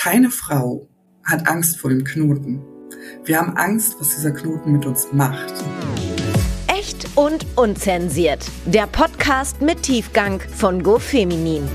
Keine Frau hat Angst vor dem Knoten. Wir haben Angst, was dieser Knoten mit uns macht. Echt und unzensiert. Der Podcast mit Tiefgang von GoFeminin.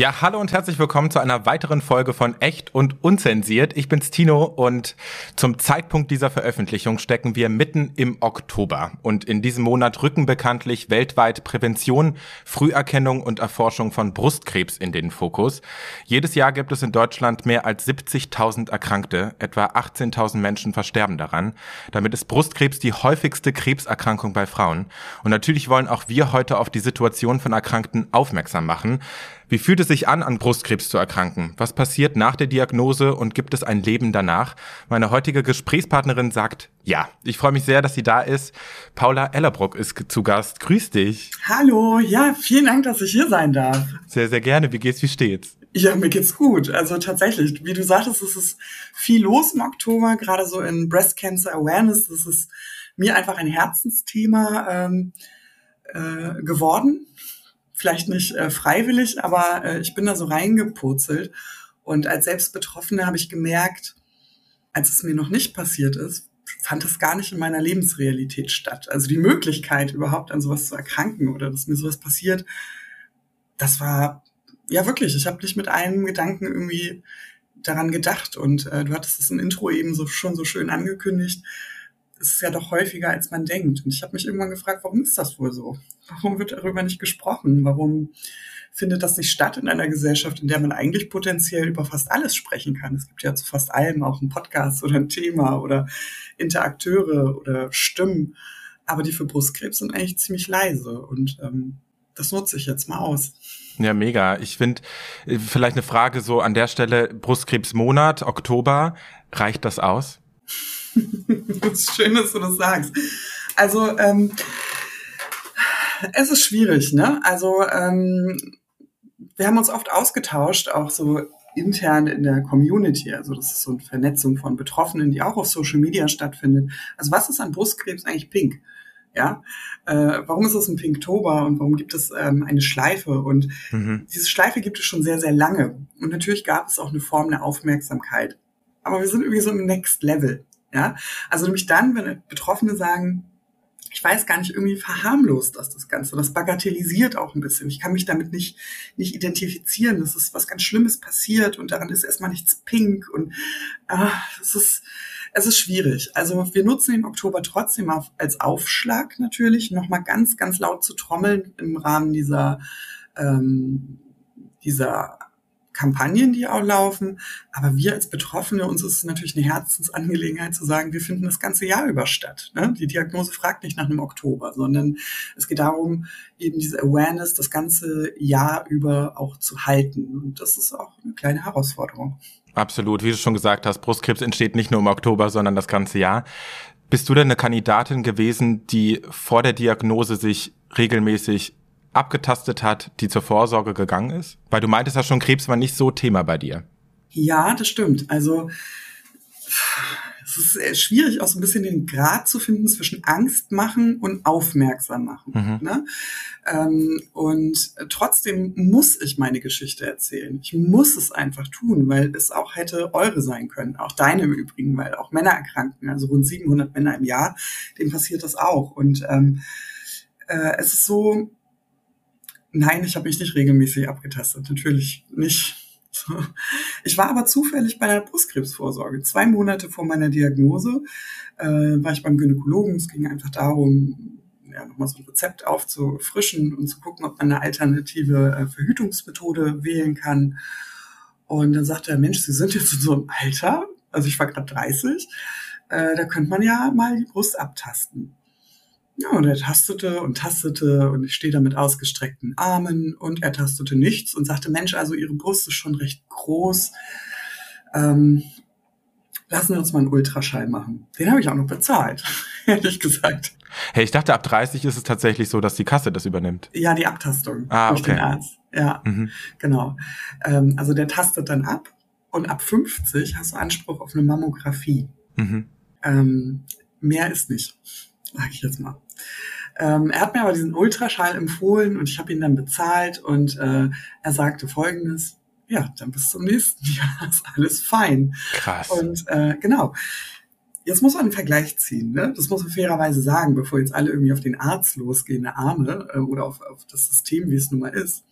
Ja, hallo und herzlich willkommen zu einer weiteren Folge von Echt und Unzensiert. Ich bin's Tino und zum Zeitpunkt dieser Veröffentlichung stecken wir mitten im Oktober. Und in diesem Monat rücken bekanntlich weltweit Prävention, Früherkennung und Erforschung von Brustkrebs in den Fokus. Jedes Jahr gibt es in Deutschland mehr als 70.000 Erkrankte. Etwa 18.000 Menschen versterben daran. Damit ist Brustkrebs die häufigste Krebserkrankung bei Frauen. Und natürlich wollen auch wir heute auf die Situation von Erkrankten aufmerksam machen. Wie fühlt es sich an, an Brustkrebs zu erkranken? Was passiert nach der Diagnose und gibt es ein Leben danach? Meine heutige Gesprächspartnerin sagt ja. Ich freue mich sehr, dass sie da ist. Paula Ellerbruck ist zu Gast. Grüß dich. Hallo, ja, vielen Dank, dass ich hier sein darf. Sehr, sehr gerne. Wie geht's, wie steht's? Ja, mir geht's gut. Also tatsächlich, wie du sagtest, es ist viel los im Oktober, gerade so in Breast Cancer Awareness. Das ist mir einfach ein Herzensthema ähm, äh, geworden vielleicht nicht äh, freiwillig, aber äh, ich bin da so reingepurzelt. Und als Selbstbetroffene habe ich gemerkt, als es mir noch nicht passiert ist, fand es gar nicht in meiner Lebensrealität statt. Also die Möglichkeit überhaupt an sowas zu erkranken oder dass mir sowas passiert, das war ja wirklich, ich habe nicht mit einem Gedanken irgendwie daran gedacht. Und äh, du hattest es im Intro eben so schon so schön angekündigt es ist ja doch häufiger, als man denkt. Und ich habe mich irgendwann gefragt, warum ist das wohl so? Warum wird darüber nicht gesprochen? Warum findet das nicht statt in einer Gesellschaft, in der man eigentlich potenziell über fast alles sprechen kann? Es gibt ja zu fast allem auch einen Podcast oder ein Thema oder Interakteure oder Stimmen. Aber die für Brustkrebs sind eigentlich ziemlich leise. Und ähm, das nutze ich jetzt mal aus. Ja, mega. Ich finde, äh, vielleicht eine Frage so an der Stelle, Brustkrebsmonat, Oktober, reicht das aus? das ist schön, dass du das sagst. Also, ähm, es ist schwierig, ne? Also, ähm, wir haben uns oft ausgetauscht, auch so intern in der Community. Also das ist so eine Vernetzung von Betroffenen, die auch auf Social Media stattfindet. Also was ist an Brustkrebs eigentlich pink? Ja, äh, warum ist es ein Pinktober und warum gibt es ähm, eine Schleife? Und mhm. diese Schleife gibt es schon sehr, sehr lange. Und natürlich gab es auch eine Form der Aufmerksamkeit. Aber wir sind irgendwie so im Next Level. Ja, also nämlich dann, wenn Betroffene sagen, ich weiß gar nicht, irgendwie verharmlost das das Ganze. Das bagatellisiert auch ein bisschen. Ich kann mich damit nicht, nicht identifizieren. Das ist was ganz Schlimmes passiert und daran ist erstmal nichts pink und ah, es ist, es ist schwierig. Also wir nutzen den Oktober trotzdem auf, als Aufschlag natürlich, nochmal ganz, ganz laut zu trommeln im Rahmen dieser, ähm, dieser Kampagnen, die auch laufen. Aber wir als Betroffene, uns ist es natürlich eine Herzensangelegenheit zu sagen, wir finden das ganze Jahr über statt. Ne? Die Diagnose fragt nicht nach einem Oktober, sondern es geht darum, eben diese Awareness das ganze Jahr über auch zu halten. Und das ist auch eine kleine Herausforderung. Absolut. Wie du schon gesagt hast, Brustkrebs entsteht nicht nur im Oktober, sondern das ganze Jahr. Bist du denn eine Kandidatin gewesen, die vor der Diagnose sich regelmäßig abgetastet hat, die zur Vorsorge gegangen ist? Weil du meintest ja schon, Krebs war nicht so Thema bei dir. Ja, das stimmt. Also es ist schwierig, auch so ein bisschen den Grad zu finden zwischen Angst machen und aufmerksam machen. Mhm. Ne? Ähm, und trotzdem muss ich meine Geschichte erzählen. Ich muss es einfach tun, weil es auch hätte eure sein können. Auch deine im Übrigen, weil auch Männer erkranken. Also rund 700 Männer im Jahr, denen passiert das auch. Und ähm, äh, es ist so, Nein, ich habe mich nicht regelmäßig abgetastet, natürlich nicht. Ich war aber zufällig bei der Brustkrebsvorsorge. Zwei Monate vor meiner Diagnose äh, war ich beim Gynäkologen. Es ging einfach darum, ja, nochmal so ein Rezept aufzufrischen und zu gucken, ob man eine alternative äh, Verhütungsmethode wählen kann. Und dann sagte er, Mensch, Sie sind jetzt in so einem Alter, also ich war gerade 30, äh, da könnte man ja mal die Brust abtasten. Ja, und er tastete und tastete und ich stehe da mit ausgestreckten Armen und er tastete nichts und sagte, Mensch, also Ihre Brust ist schon recht groß. Ähm, lassen wir uns mal einen Ultraschall machen. Den habe ich auch noch bezahlt, ehrlich gesagt. Hey, ich dachte, ab 30 ist es tatsächlich so, dass die Kasse das übernimmt. Ja, die Abtastung ah, durch okay. den Arzt. Ja, mhm. genau. Ähm, also der tastet dann ab und ab 50 hast du Anspruch auf eine Mammographie. Mhm. Ähm, mehr ist nicht, sag ich jetzt mal. Ähm, er hat mir aber diesen Ultraschall empfohlen und ich habe ihn dann bezahlt und äh, er sagte folgendes, ja, dann bis zum nächsten Jahr ist alles fein. Krass. Und äh, genau. Jetzt muss man einen Vergleich ziehen, ne? Das muss man fairerweise sagen, bevor jetzt alle irgendwie auf den Arzt losgehen, eine Arme äh, oder auf, auf das System, wie es nun mal ist.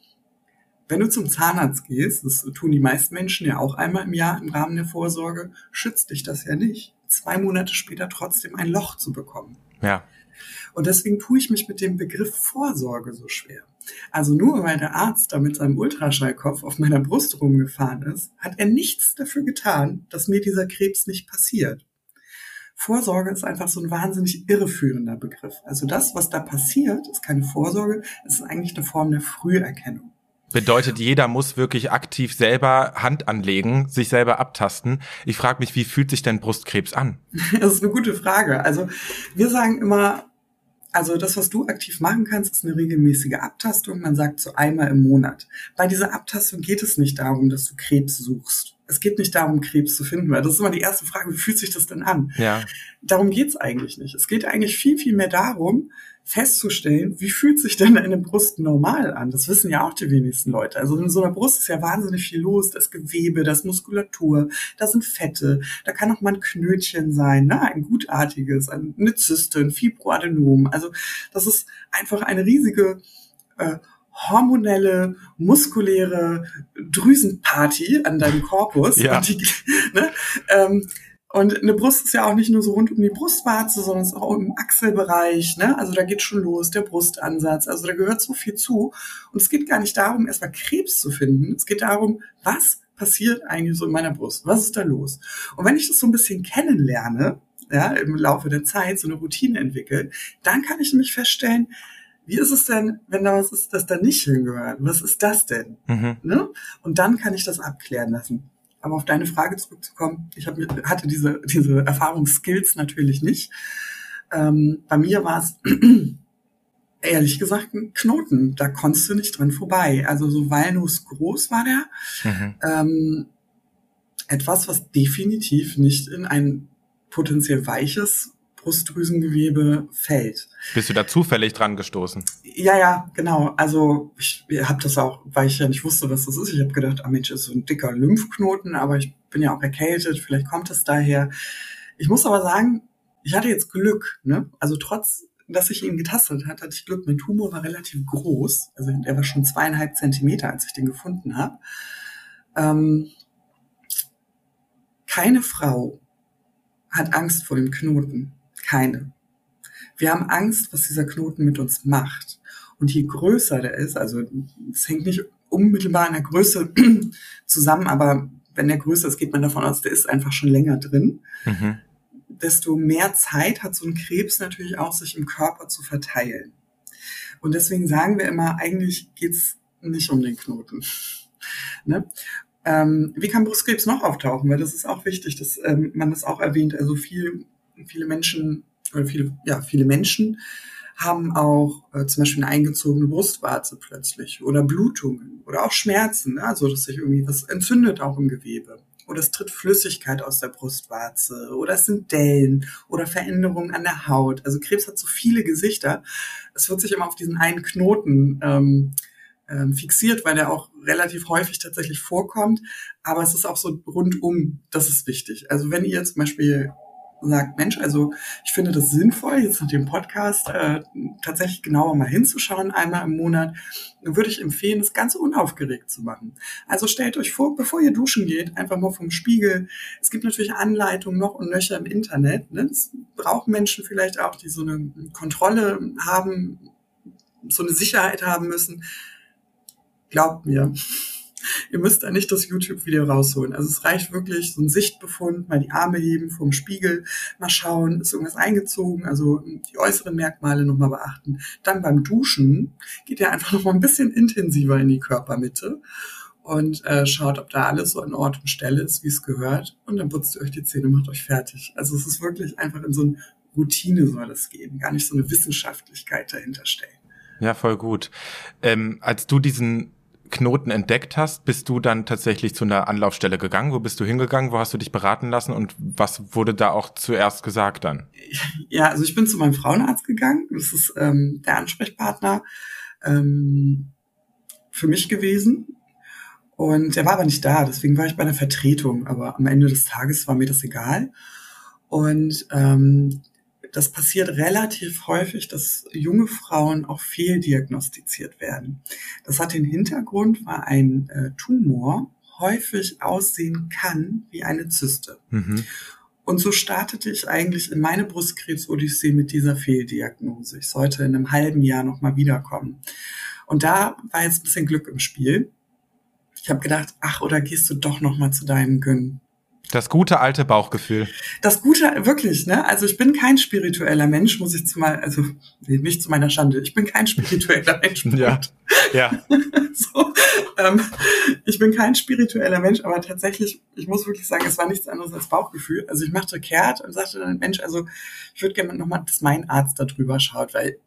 Wenn du zum Zahnarzt gehst, das tun die meisten Menschen ja auch einmal im Jahr im Rahmen der Vorsorge, schützt dich das ja nicht, zwei Monate später trotzdem ein Loch zu bekommen. Ja. Und deswegen tue ich mich mit dem Begriff Vorsorge so schwer. Also nur weil der Arzt da mit seinem Ultraschallkopf auf meiner Brust rumgefahren ist, hat er nichts dafür getan, dass mir dieser Krebs nicht passiert. Vorsorge ist einfach so ein wahnsinnig irreführender Begriff. Also das, was da passiert, ist keine Vorsorge, es ist eigentlich eine Form der Früherkennung. Bedeutet, jeder muss wirklich aktiv selber Hand anlegen, sich selber abtasten. Ich frage mich, wie fühlt sich denn Brustkrebs an? Das ist eine gute Frage. Also wir sagen immer, also das, was du aktiv machen kannst, ist eine regelmäßige Abtastung. Man sagt so einmal im Monat. Bei dieser Abtastung geht es nicht darum, dass du Krebs suchst. Es geht nicht darum, Krebs zu finden, weil das ist immer die erste Frage, wie fühlt sich das denn an? Ja. Darum geht's eigentlich nicht. Es geht eigentlich viel, viel mehr darum, festzustellen, wie fühlt sich denn eine Brust normal an? Das wissen ja auch die wenigsten Leute. Also in so einer Brust ist ja wahnsinnig viel los. Das Gewebe, das Muskulatur, da sind Fette, da kann auch mal ein Knötchen sein, ne? ein gutartiges, eine Zyste, ein Fibroadenom. Also das ist einfach eine riesige äh, hormonelle, muskuläre Drüsenparty an deinem Korpus. Ja. Die, ne? ähm, und eine Brust ist ja auch nicht nur so rund um die Brustwarze, sondern es ist auch im Achselbereich. Ne? Also da geht schon los, der Brustansatz. Also da gehört so viel zu. Und es geht gar nicht darum, erstmal Krebs zu finden. Es geht darum, was passiert eigentlich so in meiner Brust? Was ist da los? Und wenn ich das so ein bisschen kennenlerne, ja, im Laufe der Zeit so eine Routine entwickelt, dann kann ich nämlich feststellen, wie ist es denn, wenn da was ist, das da nicht hingehört? Was ist das denn? Mhm. Ne? Und dann kann ich das abklären lassen. Aber auf deine Frage zurückzukommen, ich hab, hatte diese, diese Erfahrungsskills natürlich nicht. Ähm, bei mir war es ehrlich gesagt ein Knoten. Da konntest du nicht dran vorbei. Also so Walnuss groß war der. Mhm. Ähm, etwas, was definitiv nicht in ein potenziell weiches Brustdrüsengewebe fällt. Bist du da zufällig dran gestoßen? Ja, ja, genau. Also ich habe das auch, weil ich ja nicht wusste, was das ist. Ich habe gedacht, ah Mensch, ist so ein dicker Lymphknoten, aber ich bin ja auch erkältet, vielleicht kommt es daher. Ich muss aber sagen, ich hatte jetzt Glück. Ne? Also trotz, dass ich ihn getastet hat, hatte ich Glück. Mein Tumor war relativ groß. Also der war schon zweieinhalb Zentimeter, als ich den gefunden habe. Ähm, keine Frau hat Angst vor dem Knoten. Keine. Wir haben Angst, was dieser Knoten mit uns macht. Und je größer der ist, also es hängt nicht unmittelbar an der Größe zusammen, aber wenn der größer ist, geht man davon aus, der ist einfach schon länger drin. Mhm. Desto mehr Zeit hat so ein Krebs natürlich auch, sich im Körper zu verteilen. Und deswegen sagen wir immer, eigentlich geht's nicht um den Knoten. ne? ähm, wie kann Brustkrebs noch auftauchen? Weil das ist auch wichtig, dass ähm, man das auch erwähnt. Also viel, viele Menschen oder viele, ja, viele Menschen haben auch äh, zum Beispiel eine eingezogene Brustwarze plötzlich oder Blutungen oder auch Schmerzen, ne? also dass sich irgendwie was entzündet auch im Gewebe oder es tritt Flüssigkeit aus der Brustwarze oder es sind Dellen oder Veränderungen an der Haut. Also Krebs hat so viele Gesichter. Es wird sich immer auf diesen einen Knoten ähm, ähm, fixiert, weil der auch relativ häufig tatsächlich vorkommt. Aber es ist auch so rundum, das ist wichtig. Also wenn ihr zum Beispiel sagt, Mensch, also ich finde das sinnvoll, jetzt mit dem Podcast äh, tatsächlich genauer mal hinzuschauen, einmal im Monat, dann würde ich empfehlen, das Ganze unaufgeregt zu machen. Also stellt euch vor, bevor ihr duschen geht, einfach mal vom Spiegel. Es gibt natürlich Anleitungen noch und nöcher im Internet. Ne? Das brauchen Menschen vielleicht auch, die so eine Kontrolle haben, so eine Sicherheit haben müssen. Glaubt mir, ihr müsst da nicht das YouTube-Video rausholen. Also es reicht wirklich so ein Sichtbefund, mal die Arme heben vom Spiegel, mal schauen, ist irgendwas eingezogen, also die äußeren Merkmale nochmal beachten. Dann beim Duschen geht ihr einfach nochmal ein bisschen intensiver in die Körpermitte und äh, schaut, ob da alles so an Ort und Stelle ist, wie es gehört. Und dann putzt ihr euch die Zähne, macht euch fertig. Also es ist wirklich einfach in so eine Routine soll es gehen, gar nicht so eine Wissenschaftlichkeit dahinter stellen. Ja, voll gut. Ähm, als du diesen Knoten entdeckt hast, bist du dann tatsächlich zu einer Anlaufstelle gegangen? Wo bist du hingegangen? Wo hast du dich beraten lassen? Und was wurde da auch zuerst gesagt dann? Ja, also ich bin zu meinem Frauenarzt gegangen. Das ist ähm, der Ansprechpartner ähm, für mich gewesen. Und er war aber nicht da, deswegen war ich bei einer Vertretung. Aber am Ende des Tages war mir das egal. Und ähm, das passiert relativ häufig, dass junge Frauen auch fehldiagnostiziert werden. Das hat den Hintergrund, weil ein äh, Tumor häufig aussehen kann wie eine Zyste. Mhm. Und so startete ich eigentlich in meine Brustkrebs-Odyssee mit dieser Fehldiagnose. Ich sollte in einem halben Jahr nochmal wiederkommen. Und da war jetzt ein bisschen Glück im Spiel. Ich habe gedacht, ach, oder gehst du doch nochmal zu deinem Gyn das gute alte Bauchgefühl. Das gute, wirklich, ne? Also ich bin kein spiritueller Mensch, muss ich zu mal, also nicht zu meiner Schande, ich bin kein spiritueller Mensch. ja. Ja. so, ähm, ich bin kein spiritueller Mensch, aber tatsächlich, ich muss wirklich sagen, es war nichts anderes als Bauchgefühl. Also ich machte kehrt und sagte dann, Mensch, also ich würde gerne nochmal, dass mein Arzt da drüber schaut, weil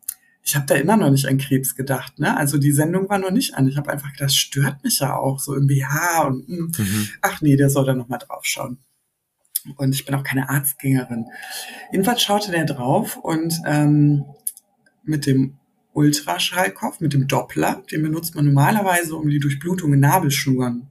ich habe da immer noch nicht an Krebs gedacht. Ne? Also die Sendung war noch nicht an. Ich habe einfach gedacht, das stört mich ja auch so im BH und hm, mhm. ach nee, der soll da noch mal drauf schauen. Und ich bin auch keine Arztgängerin. Jedenfalls schaute der drauf und ähm, mit dem Ultraschallkopf, mit dem Doppler, den benutzt man normalerweise, um die Durchblutung in Nabelschnuren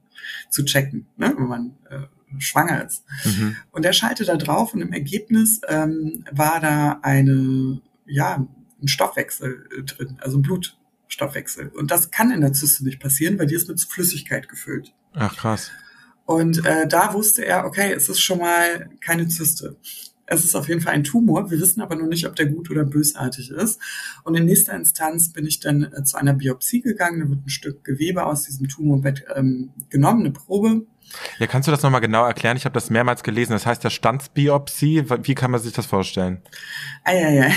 zu checken, ne? wenn man äh, schwanger ist. Mhm. Und er schaltet da drauf und im Ergebnis ähm, war da eine ja, ein Stoffwechsel äh, drin, also ein Blutstoffwechsel. Und das kann in der Zyste nicht passieren, weil die ist mit Flüssigkeit gefüllt. Ach krass. Und äh, da wusste er, okay, es ist schon mal keine Zyste. Es ist auf jeden Fall ein Tumor. Wir wissen aber noch nicht, ob der gut oder bösartig ist. Und in nächster Instanz bin ich dann äh, zu einer Biopsie gegangen. Da wird ein Stück Gewebe aus diesem Tumorbett ähm, genommen, eine Probe. Ja, kannst du das nochmal genau erklären? Ich habe das mehrmals gelesen. Das heißt ja Standsbiopsie. Wie kann man sich das vorstellen? Ah, ja, ja.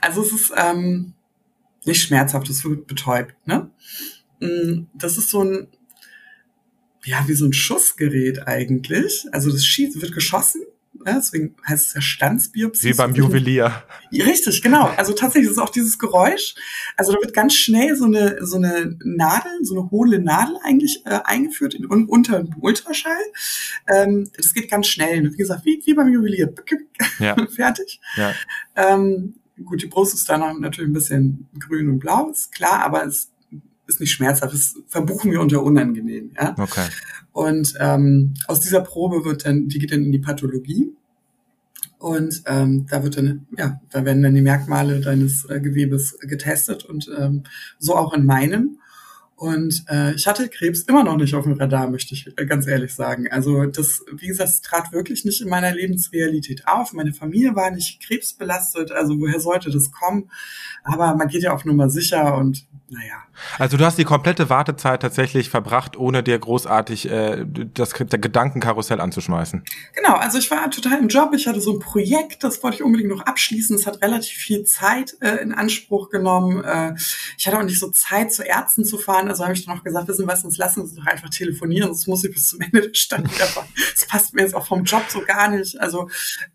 Also es ist ähm, nicht schmerzhaft, es wird betäubt. Ne? Mm, das ist so ein, ja, wie so ein Schussgerät eigentlich. Also das schießt, wird geschossen Ne? Deswegen heißt es ja Standsbiopsie. Wie beim Juwelier. Richtig, genau. Also tatsächlich ist es auch dieses Geräusch. Also da wird ganz schnell so eine, so eine Nadel, so eine hohle Nadel eigentlich äh, eingeführt in, unter dem Ultraschall. Ähm, das geht ganz schnell. Wie gesagt, wie, wie beim Juwelier. Ja. Fertig. Ja. Ähm, gut, die Brust ist dann natürlich ein bisschen grün und blau, ist klar, aber es ist nicht schmerzhaft, das verbuchen wir unter unangenehm. Ja? Okay. Und ähm, aus dieser Probe wird dann, die geht dann in die Pathologie. Und ähm, da wird dann, ja, da werden dann die Merkmale deines äh, Gewebes getestet und ähm, so auch in meinem. Und äh, ich hatte Krebs immer noch nicht auf dem Radar, möchte ich äh, ganz ehrlich sagen. Also das, wie gesagt, es trat wirklich nicht in meiner Lebensrealität auf. Meine Familie war nicht krebsbelastet, also woher sollte das kommen? Aber man geht ja auf Nummer sicher und naja. Also du hast die komplette Wartezeit tatsächlich verbracht, ohne dir großartig äh, das der Gedankenkarussell anzuschmeißen. Genau, also ich war total im Job, ich hatte so ein Projekt, das wollte ich unbedingt noch abschließen. Es hat relativ viel Zeit äh, in Anspruch genommen. Äh, ich hatte auch nicht so Zeit, zu Ärzten zu fahren. Also habe ich dann auch gesagt, wissen was, uns lassen uns doch einfach telefonieren, sonst muss ich bis zum Ende der Stadt wieder fahren. Das passt mir jetzt auch vom Job so gar nicht. Also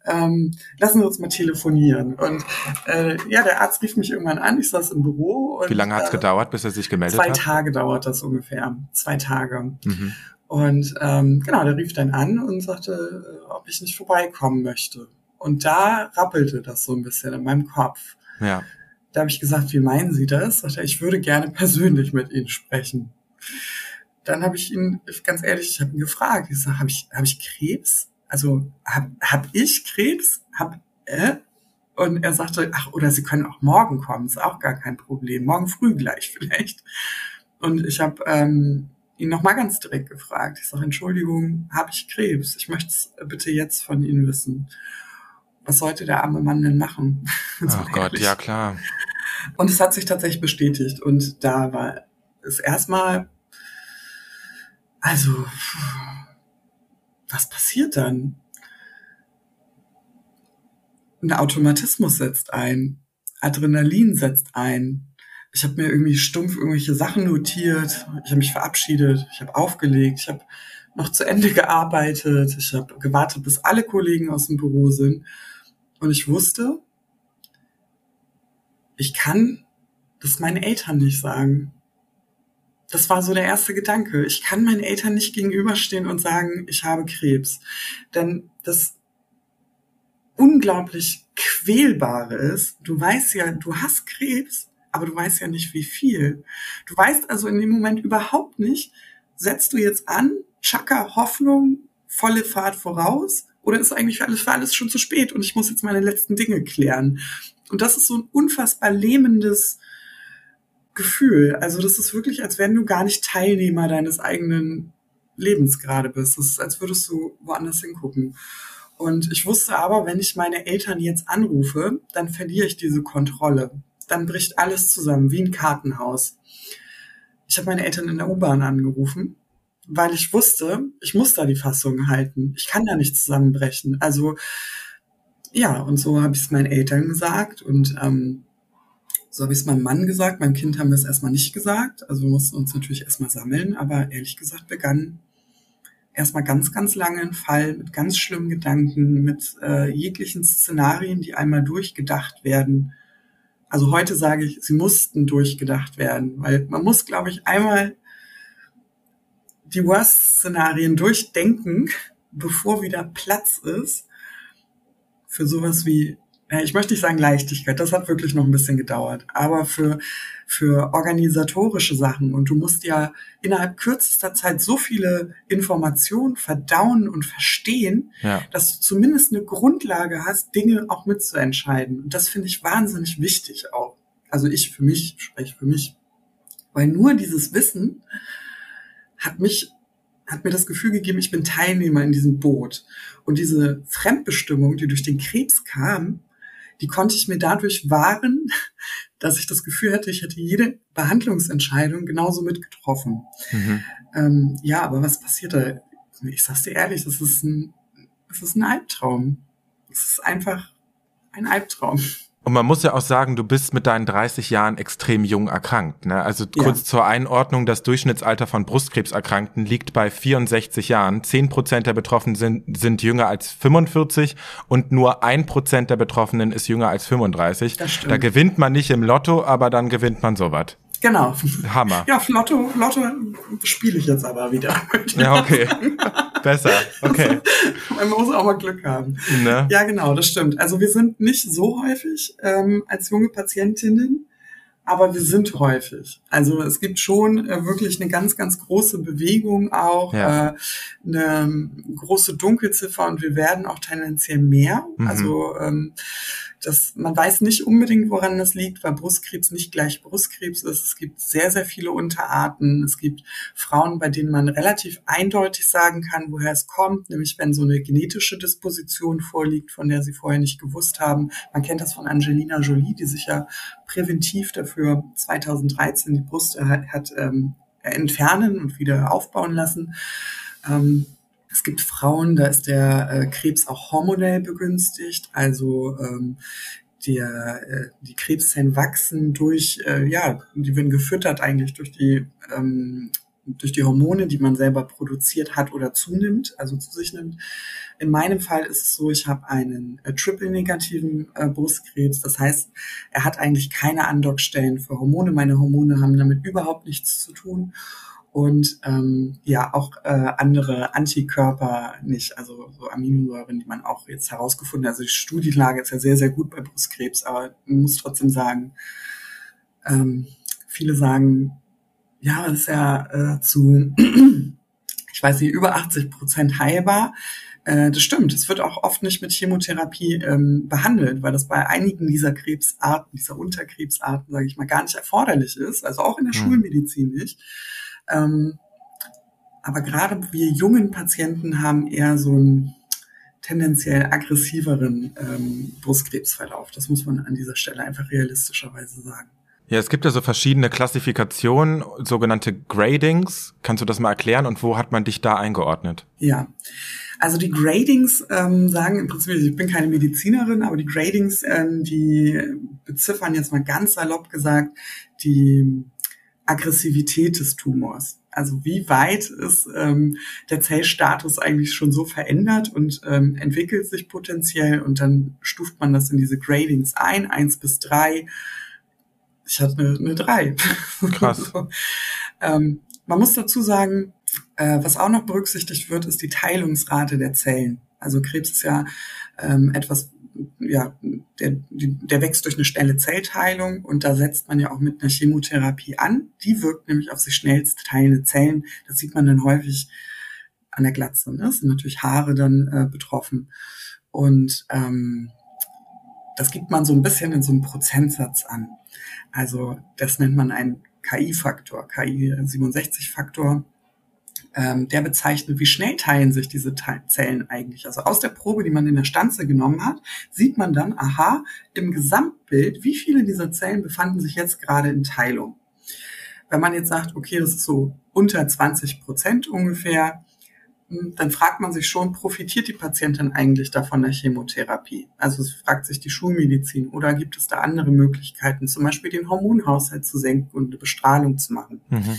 ähm, lassen wir uns mal telefonieren. Und äh, ja, der Arzt rief mich irgendwann an, ich saß im Büro. Und, Wie lange hat es äh, gedauert, bis er sich gemeldet zwei hat? Zwei Tage dauert das ungefähr. Zwei Tage. Mhm. Und ähm, genau, der rief dann an und sagte, äh, ob ich nicht vorbeikommen möchte. Und da rappelte das so ein bisschen in meinem Kopf. Ja. Da habe ich gesagt, wie meinen Sie das? Sagt er, ich würde gerne persönlich mit Ihnen sprechen. Dann habe ich ihn, ganz ehrlich, ich habe ihn gefragt. Ich sage, habe ich, hab ich Krebs? Also habe hab ich Krebs? Hab, äh? Und er sagte, ach, oder Sie können auch morgen kommen, ist auch gar kein Problem. Morgen früh gleich vielleicht. Und ich habe ähm, ihn nochmal ganz direkt gefragt. Ich sage, Entschuldigung, habe ich Krebs? Ich möchte es bitte jetzt von Ihnen wissen. Was sollte der arme Mann denn machen? so Ach Gott, ja klar. Und es hat sich tatsächlich bestätigt. Und da war es erstmal, also, was passiert dann? Ein Automatismus setzt ein. Adrenalin setzt ein. Ich habe mir irgendwie stumpf irgendwelche Sachen notiert. Ich habe mich verabschiedet. Ich habe aufgelegt. Ich habe noch zu Ende gearbeitet. Ich habe gewartet, bis alle Kollegen aus dem Büro sind. Und ich wusste, ich kann das meinen Eltern nicht sagen. Das war so der erste Gedanke. Ich kann meinen Eltern nicht gegenüberstehen und sagen, ich habe Krebs. Denn das unglaublich quälbare ist, du weißt ja, du hast Krebs, aber du weißt ja nicht, wie viel. Du weißt also in dem Moment überhaupt nicht, setzt du jetzt an, Chaka, Hoffnung, volle Fahrt voraus? Oder ist eigentlich alles für alles schon zu spät und ich muss jetzt meine letzten Dinge klären? Und das ist so ein unfassbar lähmendes Gefühl. Also das ist wirklich, als wenn du gar nicht Teilnehmer deines eigenen Lebens gerade bist. Das ist, als würdest du woanders hingucken. Und ich wusste aber, wenn ich meine Eltern jetzt anrufe, dann verliere ich diese Kontrolle. Dann bricht alles zusammen, wie ein Kartenhaus. Ich habe meine Eltern in der U-Bahn angerufen, weil ich wusste, ich muss da die Fassung halten. Ich kann da nicht zusammenbrechen. Also ja, und so habe ich es meinen Eltern gesagt und ähm, so habe ich es meinem Mann gesagt. Meinem Kind haben wir es erstmal nicht gesagt. Also wir mussten uns natürlich erstmal sammeln, aber ehrlich gesagt begann erstmal ganz, ganz lange ein Fall mit ganz schlimmen Gedanken, mit äh, jeglichen Szenarien, die einmal durchgedacht werden. Also heute sage ich, sie mussten durchgedacht werden, weil man muss, glaube ich, einmal die Worst-Szenarien durchdenken, bevor wieder Platz ist für sowas wie ich möchte nicht sagen Leichtigkeit, das hat wirklich noch ein bisschen gedauert, aber für, für organisatorische Sachen und du musst ja innerhalb kürzester Zeit so viele Informationen verdauen und verstehen, ja. dass du zumindest eine Grundlage hast, Dinge auch mitzuentscheiden. Und das finde ich wahnsinnig wichtig auch. Also ich für mich, spreche für mich. Weil nur dieses Wissen hat mich hat mir das Gefühl gegeben, ich bin Teilnehmer in diesem Boot. Und diese Fremdbestimmung, die durch den Krebs kam, die konnte ich mir dadurch wahren, dass ich das Gefühl hatte, ich hätte jede Behandlungsentscheidung genauso mitgetroffen. Mhm. Ähm, ja, aber was passiert da? Ich sag's dir ehrlich, das ist ein, das ist ein Albtraum. Es ist einfach ein Albtraum. Und man muss ja auch sagen, du bist mit deinen 30 Jahren extrem jung erkrankt. Ne? Also kurz ja. zur Einordnung, das Durchschnittsalter von Brustkrebserkrankten liegt bei 64 Jahren. 10 Prozent der Betroffenen sind, sind jünger als 45 und nur ein Prozent der Betroffenen ist jünger als 35. Da gewinnt man nicht im Lotto, aber dann gewinnt man sowas. Genau. Hammer. Ja, Lotto, Lotto spiele ich jetzt aber wieder. Ja, okay. Besser. Okay. Man muss auch mal Glück haben. Ne? Ja, genau, das stimmt. Also wir sind nicht so häufig ähm, als junge Patientinnen, aber wir sind häufig. Also es gibt schon äh, wirklich eine ganz, ganz große Bewegung auch, ja. äh, eine große Dunkelziffer und wir werden auch tendenziell mehr. Mhm. Also ähm, das, man weiß nicht unbedingt, woran das liegt, weil Brustkrebs nicht gleich Brustkrebs ist. Es gibt sehr, sehr viele Unterarten. Es gibt Frauen, bei denen man relativ eindeutig sagen kann, woher es kommt, nämlich wenn so eine genetische Disposition vorliegt, von der sie vorher nicht gewusst haben. Man kennt das von Angelina Jolie, die sich ja präventiv dafür 2013 die Brust hat, ähm, entfernen und wieder aufbauen lassen. Ähm, es gibt Frauen, da ist der äh, Krebs auch hormonell begünstigt, also ähm, der, äh, die Krebszellen wachsen durch, äh, ja, die werden gefüttert eigentlich durch die ähm, durch die Hormone, die man selber produziert hat oder zunimmt, also zu sich nimmt. In meinem Fall ist es so, ich habe einen äh, triple-negativen äh, Brustkrebs. Das heißt, er hat eigentlich keine Andockstellen für Hormone. Meine Hormone haben damit überhaupt nichts zu tun und ähm, ja auch äh, andere Antikörper nicht, also so Aminosäuren, die man auch jetzt herausgefunden hat. Also die Studienlage ist ja sehr, sehr gut bei Brustkrebs, aber man muss trotzdem sagen, ähm, viele sagen, ja, das ist ja äh, zu, ich weiß nicht, über 80 Prozent heilbar. Äh, das stimmt. Es wird auch oft nicht mit Chemotherapie ähm, behandelt, weil das bei einigen dieser Krebsarten, dieser Unterkrebsarten, sage ich mal, gar nicht erforderlich ist. Also auch in der mhm. Schulmedizin nicht. Ähm, aber gerade wir jungen Patienten haben eher so einen tendenziell aggressiveren ähm, Brustkrebsverlauf. Das muss man an dieser Stelle einfach realistischerweise sagen. Ja, es gibt ja so verschiedene Klassifikationen, sogenannte Gradings. Kannst du das mal erklären und wo hat man dich da eingeordnet? Ja, also die Gradings ähm, sagen im Prinzip, ich bin keine Medizinerin, aber die Gradings, ähm, die beziffern jetzt mal ganz salopp gesagt die Aggressivität des Tumors. Also wie weit ist ähm, der Zellstatus eigentlich schon so verändert und ähm, entwickelt sich potenziell und dann stuft man das in diese Gradings ein, eins bis drei. Ich hatte eine, eine drei. Krass. so. ähm, man muss dazu sagen, äh, was auch noch berücksichtigt wird, ist die Teilungsrate der Zellen. Also Krebs ist ja ähm, etwas, ja, der, der wächst durch eine schnelle Zellteilung und da setzt man ja auch mit einer Chemotherapie an. Die wirkt nämlich auf sich schnellst teilende Zellen. Das sieht man dann häufig an der Glatze. Ne? Das sind natürlich Haare dann äh, betroffen. Und ähm, das gibt man so ein bisschen in so einem Prozentsatz an. Also das nennt man einen KI-Faktor, KI-67-Faktor. Ähm, der bezeichnet, wie schnell teilen sich diese Zellen eigentlich. Also aus der Probe, die man in der Stanze genommen hat, sieht man dann, aha, im Gesamtbild, wie viele dieser Zellen befanden sich jetzt gerade in Teilung. Wenn man jetzt sagt, okay, das ist so unter 20 Prozent ungefähr, dann fragt man sich schon, profitiert die Patientin eigentlich davon der Chemotherapie? Also es fragt sich die Schulmedizin oder gibt es da andere Möglichkeiten, zum Beispiel den Hormonhaushalt zu senken und eine Bestrahlung zu machen? Mhm.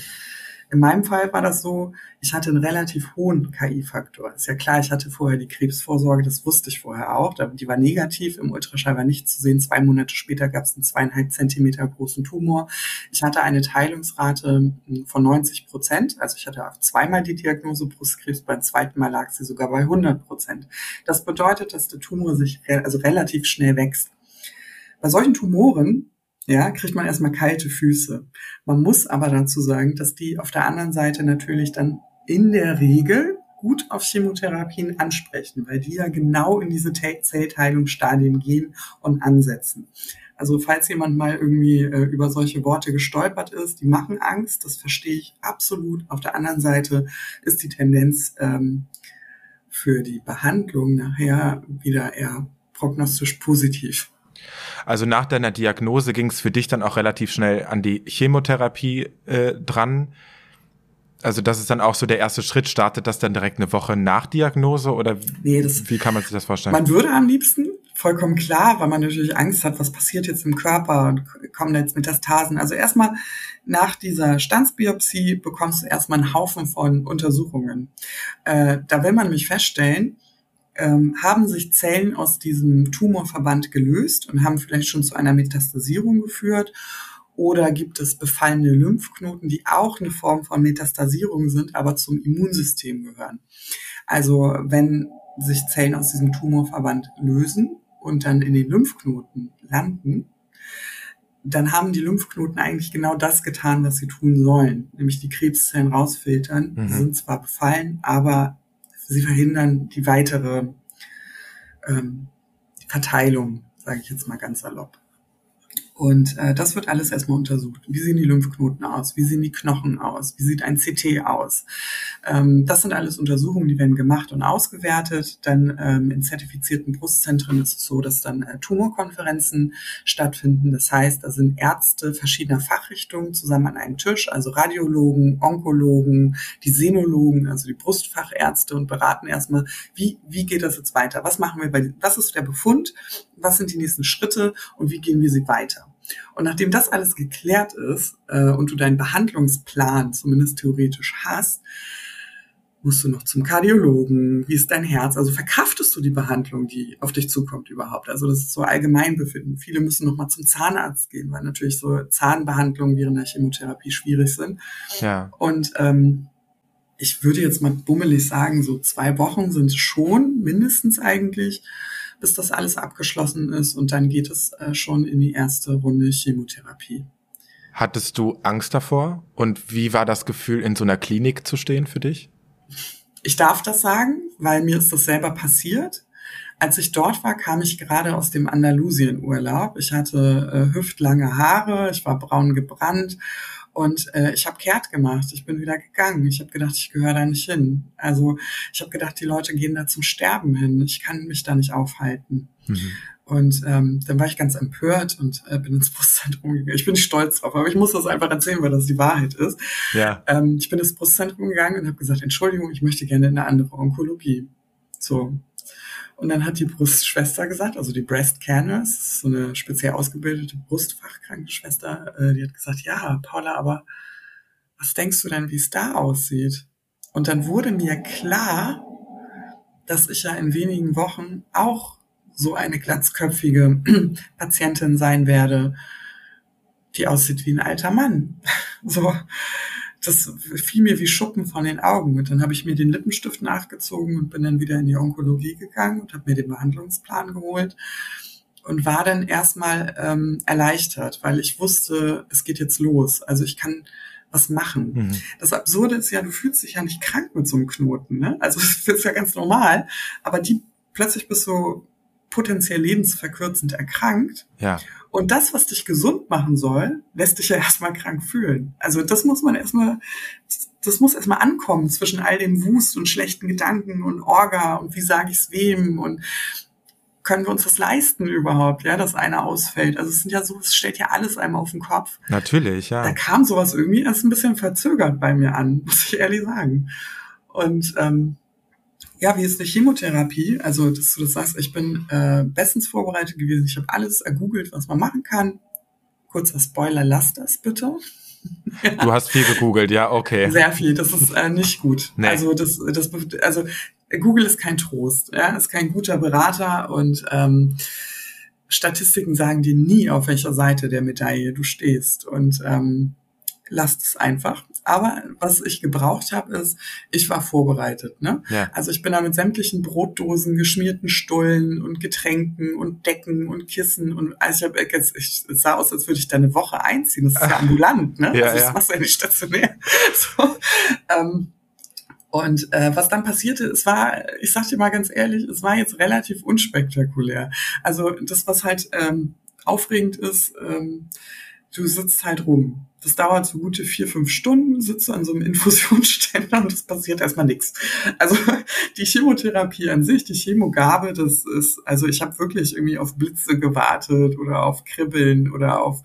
In meinem Fall war das so, ich hatte einen relativ hohen KI-Faktor. Ist ja klar, ich hatte vorher die Krebsvorsorge, das wusste ich vorher auch. Die war negativ, im Ultraschall war nicht zu sehen. Zwei Monate später gab es einen zweieinhalb Zentimeter großen Tumor. Ich hatte eine Teilungsrate hm, von 90 Prozent. Also ich hatte zweimal die Diagnose Brustkrebs, beim zweiten Mal lag sie sogar bei 100 Prozent. Das bedeutet, dass der Tumor sich also relativ schnell wächst. Bei solchen Tumoren ja, kriegt man erstmal kalte Füße. Man muss aber dazu sagen, dass die auf der anderen Seite natürlich dann in der Regel gut auf Chemotherapien ansprechen, weil die ja genau in diese Zellteilungsstadien gehen und ansetzen. Also falls jemand mal irgendwie äh, über solche Worte gestolpert ist, die machen Angst, das verstehe ich absolut. Auf der anderen Seite ist die Tendenz ähm, für die Behandlung nachher wieder eher prognostisch positiv. Also nach deiner Diagnose ging es für dich dann auch relativ schnell an die Chemotherapie äh, dran. Also das ist dann auch so der erste Schritt. Startet das dann direkt eine Woche nach Diagnose oder nee, das, wie kann man sich das vorstellen? Man würde am liebsten, vollkommen klar, weil man natürlich Angst hat, was passiert jetzt im Körper und kommen jetzt Metastasen. Also erstmal nach dieser Stanzbiopsie bekommst du erstmal einen Haufen von Untersuchungen. Äh, da will man nämlich feststellen, ähm, haben sich Zellen aus diesem Tumorverband gelöst und haben vielleicht schon zu einer Metastasierung geführt? Oder gibt es befallene Lymphknoten, die auch eine Form von Metastasierung sind, aber zum Immunsystem gehören? Also wenn sich Zellen aus diesem Tumorverband lösen und dann in den Lymphknoten landen, dann haben die Lymphknoten eigentlich genau das getan, was sie tun sollen, nämlich die Krebszellen rausfiltern. Mhm. Die sind zwar befallen, aber sie verhindern die weitere ähm, Verteilung, sage ich jetzt mal ganz salopp. Und äh, das wird alles erstmal untersucht. Wie sehen die Lymphknoten aus? Wie sehen die Knochen aus? Wie sieht ein CT aus? Ähm, das sind alles Untersuchungen, die werden gemacht und ausgewertet. Dann ähm, in zertifizierten Brustzentren ist es so, dass dann äh, Tumorkonferenzen stattfinden. Das heißt, da sind Ärzte verschiedener Fachrichtungen zusammen an einem Tisch, also Radiologen, Onkologen, die Senologen, also die Brustfachärzte und beraten erstmal, wie, wie geht das jetzt weiter? Was machen wir bei, was ist der Befund? Was sind die nächsten Schritte und wie gehen wir sie weiter? Und nachdem das alles geklärt ist äh, und du deinen Behandlungsplan zumindest theoretisch hast, musst du noch zum Kardiologen, wie ist dein Herz, also verkraftest du die Behandlung, die auf dich zukommt überhaupt. Also das ist so Allgemeinbefinden. Viele müssen noch mal zum Zahnarzt gehen, weil natürlich so Zahnbehandlungen während der Chemotherapie schwierig sind. Ja. Und ähm, ich würde jetzt mal bummelig sagen, so zwei Wochen sind schon mindestens eigentlich bis das alles abgeschlossen ist und dann geht es äh, schon in die erste Runde Chemotherapie. Hattest du Angst davor? Und wie war das Gefühl, in so einer Klinik zu stehen für dich? Ich darf das sagen, weil mir ist das selber passiert. Als ich dort war, kam ich gerade aus dem Andalusien-Urlaub. Ich hatte äh, hüftlange Haare, ich war braun gebrannt und äh, ich habe kehrt gemacht. Ich bin wieder gegangen. Ich habe gedacht, ich gehöre da nicht hin. Also ich habe gedacht, die Leute gehen da zum Sterben hin. Ich kann mich da nicht aufhalten. Mhm. Und ähm, dann war ich ganz empört und äh, bin ins Brustzentrum gegangen. Ich bin stolz drauf, aber ich muss das einfach erzählen, weil das die Wahrheit ist. Ja. Ähm, ich bin ins Brustzentrum gegangen und habe gesagt, Entschuldigung, ich möchte gerne in eine andere Onkologie. So, und dann hat die Brustschwester gesagt, also die Breast Canvas, so eine speziell ausgebildete Brustfachkrankenschwester, äh, die hat gesagt, ja, Paula, aber was denkst du denn, wie es da aussieht? Und dann wurde mir klar, dass ich ja in wenigen Wochen auch so eine glatzköpfige Patientin sein werde, die aussieht wie ein alter Mann. So, das fiel mir wie Schuppen von den Augen. Und dann habe ich mir den Lippenstift nachgezogen und bin dann wieder in die Onkologie gegangen und habe mir den Behandlungsplan geholt. und war dann erstmal ähm, erleichtert, weil ich wusste, es geht jetzt los. Also ich kann was machen. Mhm. Das Absurde ist ja, du fühlst dich ja nicht krank mit so einem Knoten. Ne? Also das ist ja ganz normal, aber die plötzlich bist du potenziell lebensverkürzend erkrankt. Ja. Und das, was dich gesund machen soll, lässt dich ja erstmal krank fühlen. Also das muss man erstmal, das muss erstmal ankommen zwischen all dem Wust und schlechten Gedanken und Orga und wie sage ich es wem und können wir uns das leisten überhaupt, ja, dass einer ausfällt? Also es sind ja so, es stellt ja alles einmal auf den Kopf. Natürlich, ja. Da kam sowas irgendwie erst ein bisschen verzögert bei mir an, muss ich ehrlich sagen. Und ähm, ja, wie ist eine Chemotherapie? Also, dass du das sagst, ich bin äh, bestens vorbereitet gewesen. Ich habe alles ergoogelt, was man machen kann. Kurzer Spoiler, lass das bitte. Du hast viel gegoogelt, ja, okay. Sehr viel, das ist äh, nicht gut. Nee. Also das, das, also Google ist kein Trost, ja, ist kein guter Berater und ähm, Statistiken sagen dir nie, auf welcher Seite der Medaille du stehst. Und ähm, lasst es einfach. Aber was ich gebraucht habe, ist, ich war vorbereitet. Ne? Ja. Also ich bin da mit sämtlichen Brotdosen, geschmierten Stullen und Getränken und Decken und Kissen und also ich, hab, jetzt, ich es sah aus, als würde ich da eine Woche einziehen. Das ist ja ambulant, ne? Ja, also das machst du ja nicht stationär. So, ähm, und äh, was dann passierte, es war, ich sag dir mal ganz ehrlich, es war jetzt relativ unspektakulär. Also das, was halt ähm, aufregend ist, ähm, du sitzt halt rum. Das dauert so gute vier, fünf Stunden, sitzt du an so einem Infusionsständer und es passiert erstmal nichts. Also die Chemotherapie an sich, die Chemogabe, das ist, also ich habe wirklich irgendwie auf Blitze gewartet oder auf Kribbeln oder auf,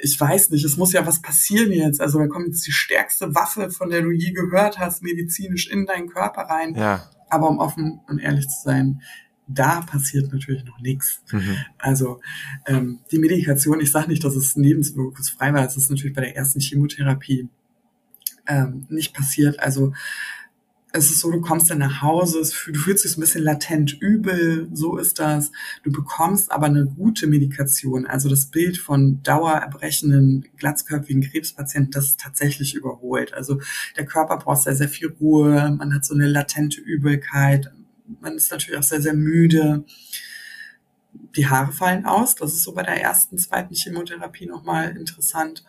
ich weiß nicht, es muss ja was passieren jetzt. Also da kommt jetzt die stärkste Waffe, von der du je gehört hast, medizinisch in deinen Körper rein. Ja. Aber um offen und ehrlich zu sein, da passiert natürlich noch nichts. Mhm. Also ähm, die Medikation, ich sage nicht, dass es nebenwirkungsfrei war, es ist natürlich bei der ersten Chemotherapie ähm, nicht passiert. Also es ist so, du kommst dann nach Hause, du fühlst dich ein bisschen latent übel, so ist das. Du bekommst aber eine gute Medikation. Also das Bild von dauererbrechenden, glatzköpfigen Krebspatienten, das ist tatsächlich überholt. Also der Körper braucht sehr, sehr viel Ruhe, man hat so eine latente Übelkeit, man ist natürlich auch sehr, sehr müde. Die Haare fallen aus. Das ist so bei der ersten, zweiten Chemotherapie nochmal interessant.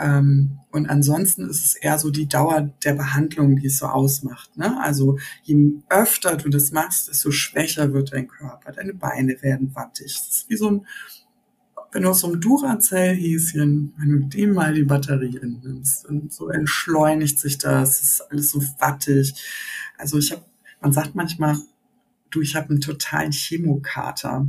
Ähm, und ansonsten ist es eher so die Dauer der Behandlung, die es so ausmacht. Ne? Also je öfter du das machst, desto schwächer wird dein Körper. Deine Beine werden wattig. Das ist wie so ein, wenn du aus so einem Duracell-Häschen, wenn du dem mal die Batterie nimmst, und so entschleunigt sich das, das ist alles so wattig. Also ich habe man sagt manchmal, du, ich habe einen totalen Chemokater.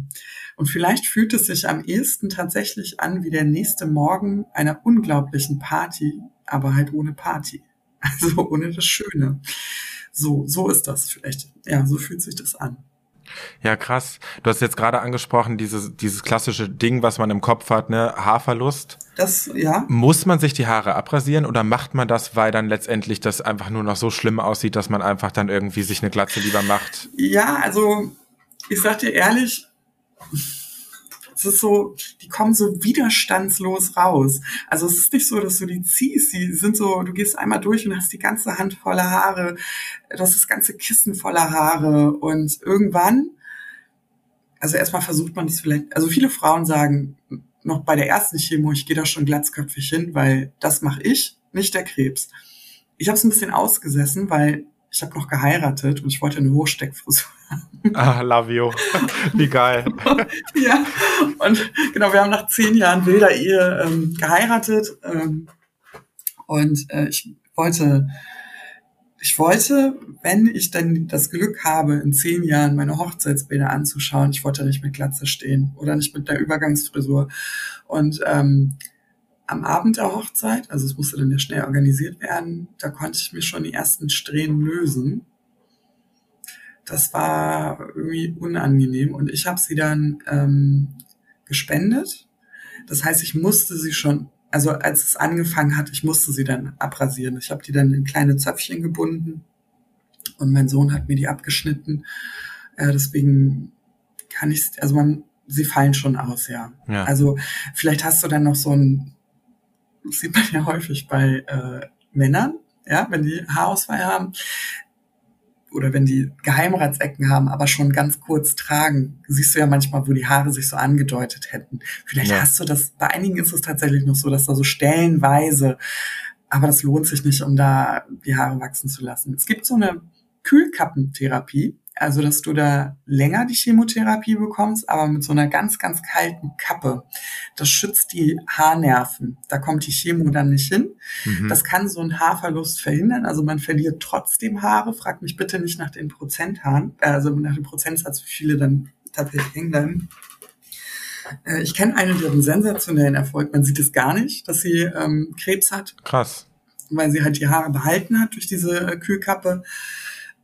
Und vielleicht fühlt es sich am ehesten tatsächlich an wie der nächste Morgen einer unglaublichen Party, aber halt ohne Party. Also ohne das Schöne. So, so ist das vielleicht. Ja, so fühlt sich das an. Ja, krass. Du hast jetzt gerade angesprochen, dieses, dieses klassische Ding, was man im Kopf hat, ne? Haarverlust. Das, ja. Muss man sich die Haare abrasieren oder macht man das, weil dann letztendlich das einfach nur noch so schlimm aussieht, dass man einfach dann irgendwie sich eine Glatze lieber macht? Ja, also, ich sag dir ehrlich, es ist so, die kommen so widerstandslos raus. Also es ist nicht so, dass du die ziehst, die sind so, du gehst einmal durch und hast die ganze Hand voller Haare, das ist das ganze Kissen voller Haare und irgendwann, also erstmal versucht man das vielleicht, also viele Frauen sagen noch bei der ersten Chemo, ich gehe da schon glatzköpfig hin, weil das mache ich, nicht der Krebs. Ich habe es ein bisschen ausgesessen, weil ich habe noch geheiratet und ich wollte eine Hochsteckfrisur. Ah, love you. Wie geil. ja, und genau, wir haben nach zehn Jahren wilder Ehe ähm, geheiratet ähm, und äh, ich wollte, ich wollte, wenn ich dann das Glück habe, in zehn Jahren meine Hochzeitsbilder anzuschauen, ich wollte nicht mit Glatze stehen oder nicht mit der Übergangsfrisur und ähm, am Abend der Hochzeit, also es musste dann ja schnell organisiert werden, da konnte ich mir schon die ersten Strähnen lösen. Das war irgendwie unangenehm und ich habe sie dann ähm, gespendet. Das heißt, ich musste sie schon, also als es angefangen hat, ich musste sie dann abrasieren. Ich habe die dann in kleine Zöpfchen gebunden und mein Sohn hat mir die abgeschnitten. Äh, deswegen kann ich, also man, sie fallen schon aus, ja. ja. Also vielleicht hast du dann noch so ein sieht man ja häufig bei äh, Männern, ja, wenn die Haarausfall haben. Oder wenn die Geheimratsecken haben, aber schon ganz kurz tragen, siehst du ja manchmal, wo die Haare sich so angedeutet hätten. Vielleicht ja. hast du das, bei einigen ist es tatsächlich noch so, dass da so stellenweise, aber das lohnt sich nicht, um da die Haare wachsen zu lassen. Es gibt so eine Kühlkappentherapie, also, dass du da länger die Chemotherapie bekommst, aber mit so einer ganz, ganz kalten Kappe. Das schützt die Haarnerven. Da kommt die Chemo dann nicht hin. Mhm. Das kann so einen Haarverlust verhindern. Also man verliert trotzdem Haare. Frag mich bitte nicht nach den Prozenthaaren, also nach dem Prozentsatz, wie viele dann tatsächlich hängen bleiben. Äh, ich kenne eine, die hat einen sensationellen Erfolg. Man sieht es gar nicht, dass sie ähm, Krebs hat. Krass. Weil sie halt die Haare behalten hat durch diese äh, Kühlkappe.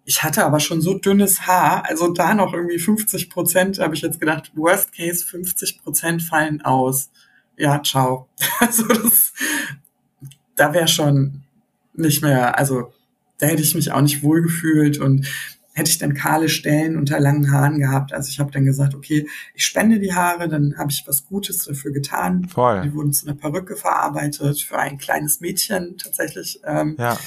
Ich hatte aber schon so dünnes Haar, also da noch irgendwie 50 Prozent, habe ich jetzt gedacht, worst case 50 Prozent fallen aus. Ja, ciao. Also das, da wäre schon nicht mehr, also da hätte ich mich auch nicht wohlgefühlt und hätte ich dann kahle Stellen unter langen Haaren gehabt. Also ich habe dann gesagt, okay, ich spende die Haare, dann habe ich was Gutes dafür getan. Voll. Die wurden zu einer Perücke verarbeitet für ein kleines Mädchen tatsächlich. Ähm, ja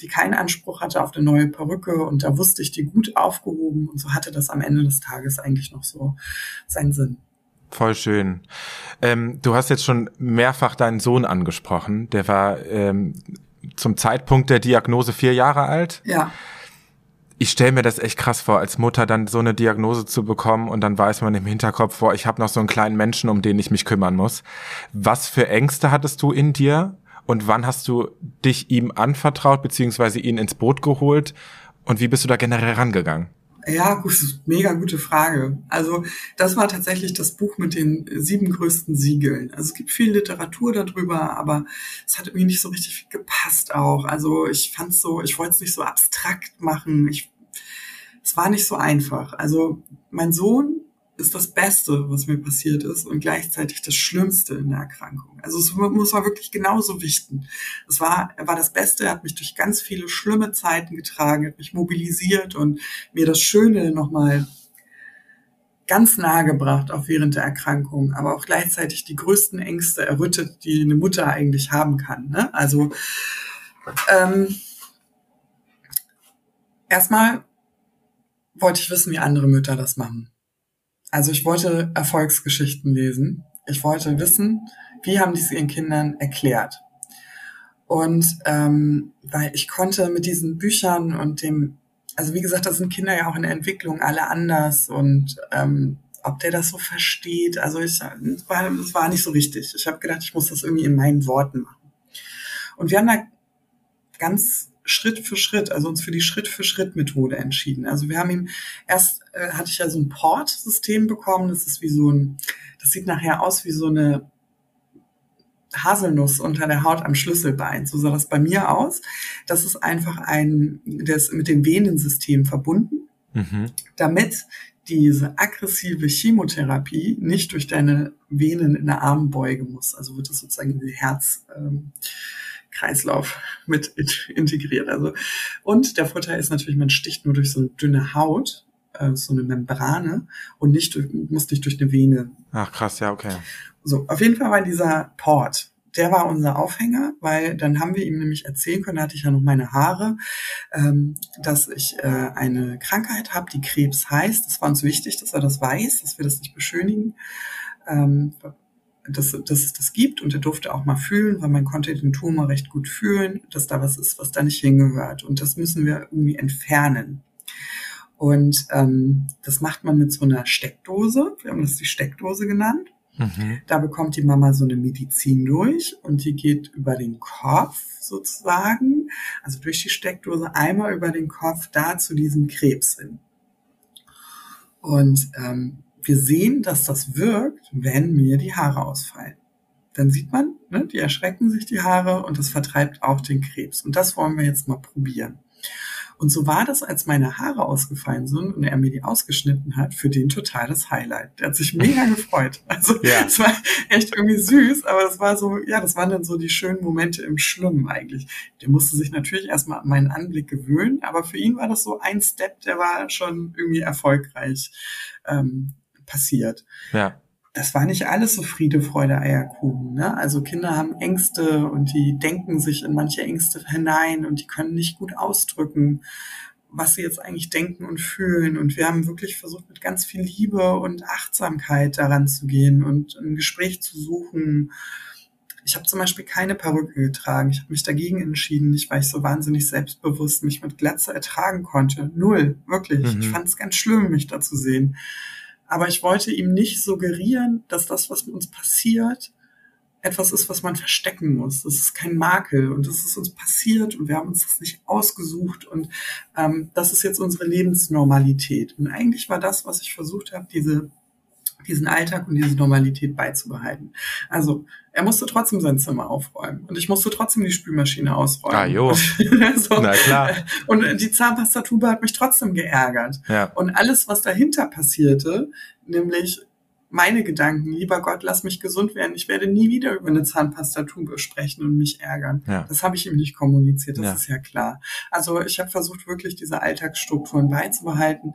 die keinen Anspruch hatte auf eine neue Perücke und da wusste ich die gut aufgehoben und so hatte das am Ende des Tages eigentlich noch so seinen Sinn. Voll schön. Ähm, du hast jetzt schon mehrfach deinen Sohn angesprochen. Der war ähm, zum Zeitpunkt der Diagnose vier Jahre alt. Ja. Ich stelle mir das echt krass vor, als Mutter dann so eine Diagnose zu bekommen und dann weiß man im Hinterkopf, boah, ich habe noch so einen kleinen Menschen, um den ich mich kümmern muss. Was für Ängste hattest du in dir? Und wann hast du dich ihm anvertraut, beziehungsweise ihn ins Boot geholt? Und wie bist du da generell rangegangen? Ja, gut, mega gute Frage. Also das war tatsächlich das Buch mit den sieben größten Siegeln. Also es gibt viel Literatur darüber, aber es hat irgendwie nicht so richtig gepasst auch. Also ich fand so, ich wollte es nicht so abstrakt machen. Ich, es war nicht so einfach. Also mein Sohn ist das Beste, was mir passiert ist und gleichzeitig das Schlimmste in der Erkrankung. Also es muss man wirklich genauso wichten. Es war, er war das Beste, er hat mich durch ganz viele schlimme Zeiten getragen, hat mich mobilisiert und mir das Schöne nochmal ganz nahe gebracht, auch während der Erkrankung, aber auch gleichzeitig die größten Ängste errüttet, die eine Mutter eigentlich haben kann. Ne? Also ähm, erstmal wollte ich wissen, wie andere Mütter das machen. Also ich wollte Erfolgsgeschichten lesen. Ich wollte wissen, wie haben die es ihren Kindern erklärt. Und ähm, weil ich konnte mit diesen Büchern und dem, also wie gesagt, da sind Kinder ja auch in der Entwicklung alle anders und ähm, ob der das so versteht, also ich, das war, das war nicht so richtig. Ich habe gedacht, ich muss das irgendwie in meinen Worten machen. Und wir haben da ganz Schritt für Schritt, also uns für die Schritt-für-Schritt-Methode entschieden. Also wir haben ihm erst äh, hatte ich ja so ein Port-System bekommen. Das ist wie so ein, das sieht nachher aus wie so eine Haselnuss unter der Haut am Schlüsselbein. So sah das bei mir aus. Das ist einfach ein, ist mit dem Venensystem verbunden, mhm. damit diese aggressive Chemotherapie nicht durch deine Venen in der Armbeuge muss. Also wird das sozusagen in den Herz ähm, Kreislauf mit integriert. Also und der Vorteil ist natürlich, man sticht nur durch so eine dünne Haut, äh, so eine Membrane und nicht durch, muss nicht durch eine Vene. Ach krass, ja okay. So auf jeden Fall war dieser Port. Der war unser Aufhänger, weil dann haben wir ihm nämlich erzählen können, da hatte ich ja noch meine Haare, ähm, dass ich äh, eine Krankheit habe, die Krebs heißt. Das war uns wichtig, dass er das weiß, dass wir das nicht beschönigen. Ähm, dass, dass es das gibt und er durfte auch mal fühlen, weil man konnte den Tumor recht gut fühlen, dass da was ist, was da nicht hingehört. Und das müssen wir irgendwie entfernen. Und ähm, das macht man mit so einer Steckdose. Wir haben das die Steckdose genannt. Mhm. Da bekommt die Mama so eine Medizin durch und die geht über den Kopf sozusagen, also durch die Steckdose einmal über den Kopf da zu diesem Krebs hin. Und ähm, wir sehen, dass das wirkt, wenn mir die Haare ausfallen. Dann sieht man, ne, die erschrecken sich die Haare und das vertreibt auch den Krebs. Und das wollen wir jetzt mal probieren. Und so war das, als meine Haare ausgefallen sind und er mir die ausgeschnitten hat, für den total das Highlight. Der hat sich mega gefreut. Also es war echt irgendwie süß, aber das war so, ja, das waren dann so die schönen Momente im Schwimmen eigentlich. Der musste sich natürlich erstmal an meinen Anblick gewöhnen, aber für ihn war das so ein Step, der war schon irgendwie erfolgreich. Ähm, passiert. Ja. Das war nicht alles so Friede, Freude, Eierkuchen. Ne? Also Kinder haben Ängste und die denken sich in manche Ängste hinein und die können nicht gut ausdrücken. was sie jetzt eigentlich denken und fühlen. Und wir haben wirklich versucht, mit ganz viel Liebe und Achtsamkeit daran zu gehen und ein Gespräch zu suchen. Ich habe zum Beispiel keine Perücke getragen. Ich habe mich dagegen entschieden, nicht weil ich so wahnsinnig selbstbewusst mich mit Glatze ertragen konnte. Null, wirklich. Mhm. Ich fand es ganz schlimm, mich da zu sehen. Aber ich wollte ihm nicht suggerieren, dass das, was mit uns passiert, etwas ist, was man verstecken muss. Das ist kein Makel und das ist uns passiert und wir haben uns das nicht ausgesucht und ähm, das ist jetzt unsere Lebensnormalität. Und eigentlich war das, was ich versucht habe, diese diesen Alltag und diese Normalität beizubehalten. Also er musste trotzdem sein Zimmer aufräumen und ich musste trotzdem die Spülmaschine ausräumen. Ah, jo. so, Na klar. Und die Zahnpastatube hat mich trotzdem geärgert. Ja. Und alles, was dahinter passierte, nämlich meine Gedanken, lieber Gott, lass mich gesund werden. Ich werde nie wieder über eine Zahnpastatube sprechen und mich ärgern. Ja. Das habe ich ihm nicht kommuniziert, das ja. ist ja klar. Also ich habe versucht, wirklich diese Alltagsstrukturen beizubehalten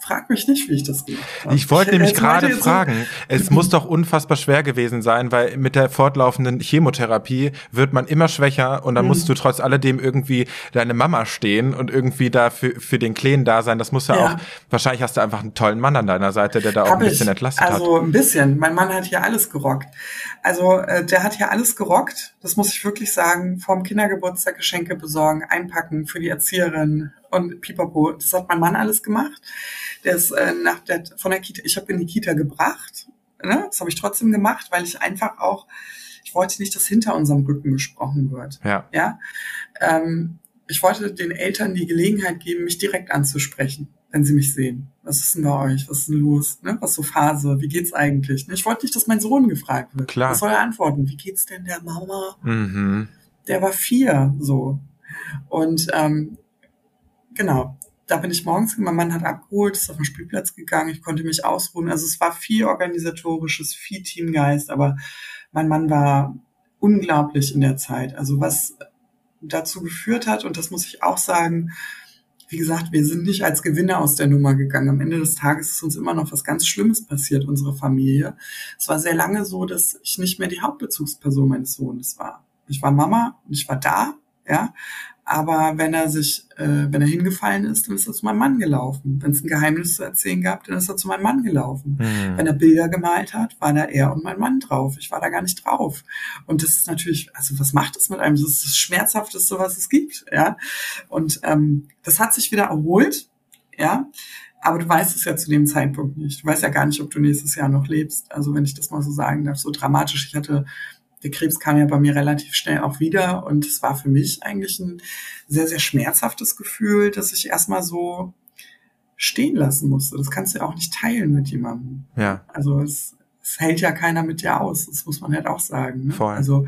Frag mich nicht, wie ich das gemacht habe. Ich wollte nämlich gerade fragen, es muss doch unfassbar schwer gewesen sein, weil mit der fortlaufenden Chemotherapie wird man immer schwächer und dann mhm. musst du trotz alledem irgendwie deine Mama stehen und irgendwie da für, für den Kleen da sein. Das muss ja, ja, auch, wahrscheinlich hast du einfach einen tollen Mann an deiner Seite, der da auch Hab ein bisschen ich. entlastet also, hat. Also ein bisschen. Mein Mann hat hier alles gerockt. Also äh, der hat hier alles gerockt. Das muss ich wirklich sagen. Vorm Kindergeburtstag Geschenke besorgen, einpacken für die Erzieherin und pipapo. Das hat mein Mann alles gemacht. Der ist äh, nach der, von der Kita, ich habe in die Kita gebracht. Ne? Das habe ich trotzdem gemacht, weil ich einfach auch, ich wollte nicht, dass hinter unserem Rücken gesprochen wird. Ja. ja? Ähm, ich wollte den Eltern die Gelegenheit geben, mich direkt anzusprechen, wenn sie mich sehen. Was ist denn bei euch? Was ist denn los? Ne? Was so Phase? Wie geht's eigentlich? Ne? Ich wollte nicht, dass mein Sohn gefragt wird. Klar. Was soll er antworten? Wie geht's denn der Mama? Mhm. Der war vier, so. Und ähm, genau, da bin ich morgens, mein Mann hat abgeholt, ist auf den Spielplatz gegangen, ich konnte mich ausruhen. Also es war viel organisatorisches, viel Teamgeist, aber mein Mann war unglaublich in der Zeit. Also was dazu geführt hat, und das muss ich auch sagen, wie gesagt, wir sind nicht als Gewinner aus der Nummer gegangen. Am Ende des Tages ist uns immer noch was ganz Schlimmes passiert, unsere Familie. Es war sehr lange so, dass ich nicht mehr die Hauptbezugsperson meines Sohnes war. Ich war Mama und ich war da, ja, aber wenn er sich, äh, wenn er hingefallen ist, dann ist er zu meinem Mann gelaufen. Wenn es ein Geheimnis zu erzählen gab, dann ist er zu meinem Mann gelaufen. Mhm. Wenn er Bilder gemalt hat, war da er und mein Mann drauf. Ich war da gar nicht drauf. Und das ist natürlich, also was macht das mit einem? Das ist das Schmerzhafteste, was es gibt, ja. Und ähm, das hat sich wieder erholt, ja. Aber du weißt es ja zu dem Zeitpunkt nicht. Du weißt ja gar nicht, ob du nächstes Jahr noch lebst. Also wenn ich das mal so sagen darf, so dramatisch. Ich hatte der Krebs kam ja bei mir relativ schnell auch wieder und es war für mich eigentlich ein sehr, sehr schmerzhaftes Gefühl, dass ich erstmal so stehen lassen musste. Das kannst du ja auch nicht teilen mit jemandem. Ja. Also es, es hält ja keiner mit dir aus. Das muss man halt auch sagen. Ne? Voll. Also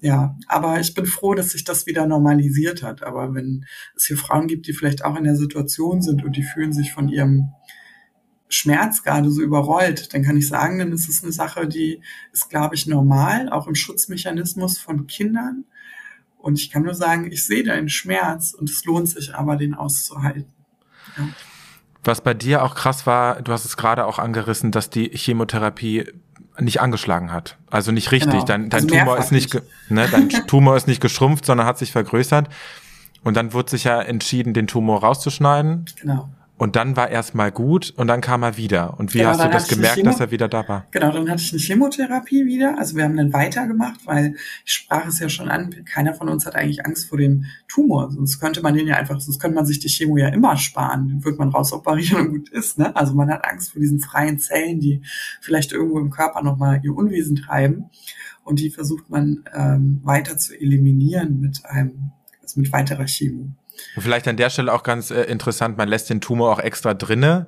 ja, aber ich bin froh, dass sich das wieder normalisiert hat. Aber wenn es hier Frauen gibt, die vielleicht auch in der Situation sind und die fühlen sich von ihrem Schmerz gerade so überrollt, dann kann ich sagen, dann ist es eine Sache, die ist, glaube ich, normal, auch im Schutzmechanismus von Kindern. Und ich kann nur sagen, ich sehe deinen Schmerz und es lohnt sich aber, den auszuhalten. Ja. Was bei dir auch krass war, du hast es gerade auch angerissen, dass die Chemotherapie nicht angeschlagen hat. Also nicht richtig. Genau. Dein, dein also Tumor ist nicht, ne, dein Tumor ist nicht geschrumpft, sondern hat sich vergrößert. Und dann wurde sich ja entschieden, den Tumor rauszuschneiden. Genau. Und dann war erstmal gut und dann kam er wieder. Und wie genau, hast du das gemerkt, dass er wieder da war? Genau, dann hatte ich eine Chemotherapie wieder. Also wir haben dann weitergemacht, weil ich sprach es ja schon an, keiner von uns hat eigentlich Angst vor dem Tumor. Sonst könnte man den ja einfach, sonst könnte man sich die Chemo ja immer sparen. Den wird man rausoperieren und gut ist. Ne? Also man hat Angst vor diesen freien Zellen, die vielleicht irgendwo im Körper nochmal ihr Unwesen treiben. Und die versucht man ähm, weiter zu eliminieren mit einem, also mit weiterer Chemo. Und vielleicht an der Stelle auch ganz äh, interessant, man lässt den Tumor auch extra drinne,